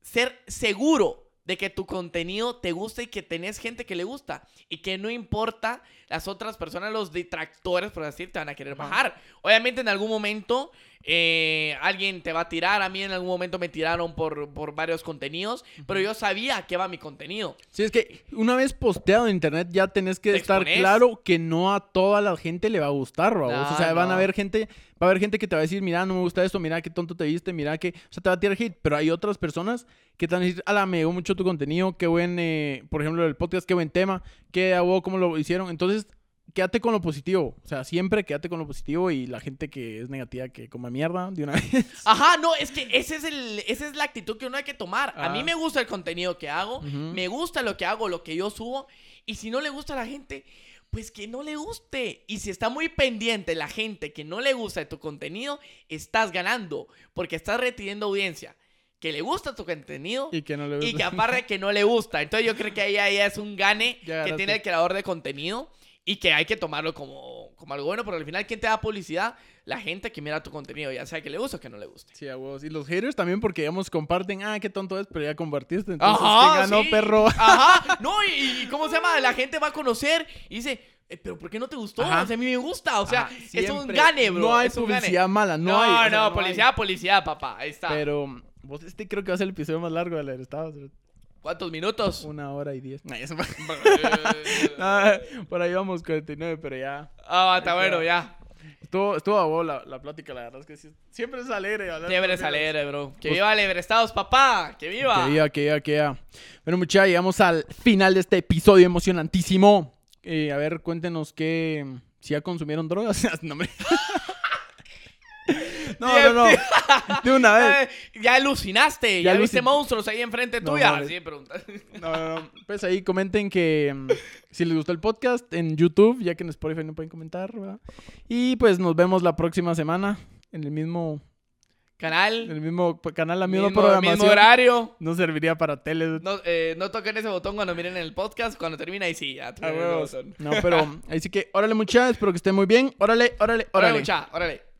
ser seguro de que tu contenido te gusta y que tenés gente que le gusta. Y que no importa las otras personas, los detractores, por decir, te van a querer bajar. Obviamente en algún momento eh, alguien te va a tirar. A mí en algún momento me tiraron por, por varios contenidos. Pero yo sabía a qué va mi contenido. Sí, es que una vez posteado en internet ya tenés que ¿Te estar claro que no a toda la gente le va a gustar, ¿vamos? o No, sea, van a no. haber gente, va a haber gente que te va a decir, mira, no me gusta esto, mira qué tonto te viste, mira que, o sea, te va a tirar hate, pero hay otras personas que te van a decir, ala, me llegó mucho tu contenido, qué buen, eh, por ejemplo, el podcast, qué buen tema, qué hago, cómo lo hicieron. Entonces, quédate con lo positivo, o sea, siempre quédate con lo positivo y la gente que es negativa que coma mierda de una vez. Ajá, no, es que ese es el, esa es la actitud que uno hay que tomar. A mí Ah. me gusta el contenido que hago, me gusta lo que hago, lo que yo subo, y si no le gusta a la gente, pues que no le guste. Y si está muy pendiente la gente que no le gusta de tu contenido, estás ganando, porque estás reteniendo audiencia que le gusta tu contenido Y que no le y gusta. que aparte que no le gusta. Entonces yo creo que ahí, ahí es un gane Ya que tiene el creador de contenido y que hay que tomarlo como, como algo bueno, porque al final, ¿quién te da publicidad? La gente que mira tu contenido, ya sea que le guste o que no le guste. Sí, a huevos. Y los haters también porque, digamos, comparten, ah, qué tonto es, pero ya compartiste. Entonces, Ajá, ¿quién ganó, sí. perro? Ajá, no, y, y ¿cómo se llama? La gente va a conocer y dice, "Eh, pero ¿por qué no te gustó? Ajá. O sea, a mí me gusta, o sea, Ajá, es un gane, bro. No hay un gane. publicidad mala, no, No, hay. o sea, no, hay. publicidad, publicidad, papá, ahí está. Pero, vos, este creo que va a ser el episodio más largo del estado. ¿Cuántos minutos? Una hora y diez. Ah, Ah, por ahí vamos 49, pero ya. está bueno, ya. Estuvo, estuvo a vos la, la plática, la verdad es que sí- siempre es alegre. de Siempre es alegre, bro. Que viva el Estados, papá. Que viva. Que viva, que viva, que viva. Bueno, muchachos, llegamos al final de este episodio emocionantísimo. Eh, a ver, cuéntenos qué. Si ya consumieron drogas. no, hombre. No, no, no. De una vez. Ya alucinaste, ya, Ya viste monstruos ahí enfrente No, tuya. vale. Así de preguntar. No, no, no. Pues ahí comenten que mm, si les gustó el podcast en YouTube, ya que en Spotify no pueden comentar, ¿verdad? Y pues nos vemos la próxima semana en el mismo, en Canal, el mismo canal, la misma mismo, programación. mismo horario. No serviría para tele. No, eh, no toquen ese botón cuando miren el podcast. Cuando termina, ahí sí, ya Ah. No, pero así que órale mucha, espero que estén muy bien. Órale, órale, Órale, órale. mucha, órale.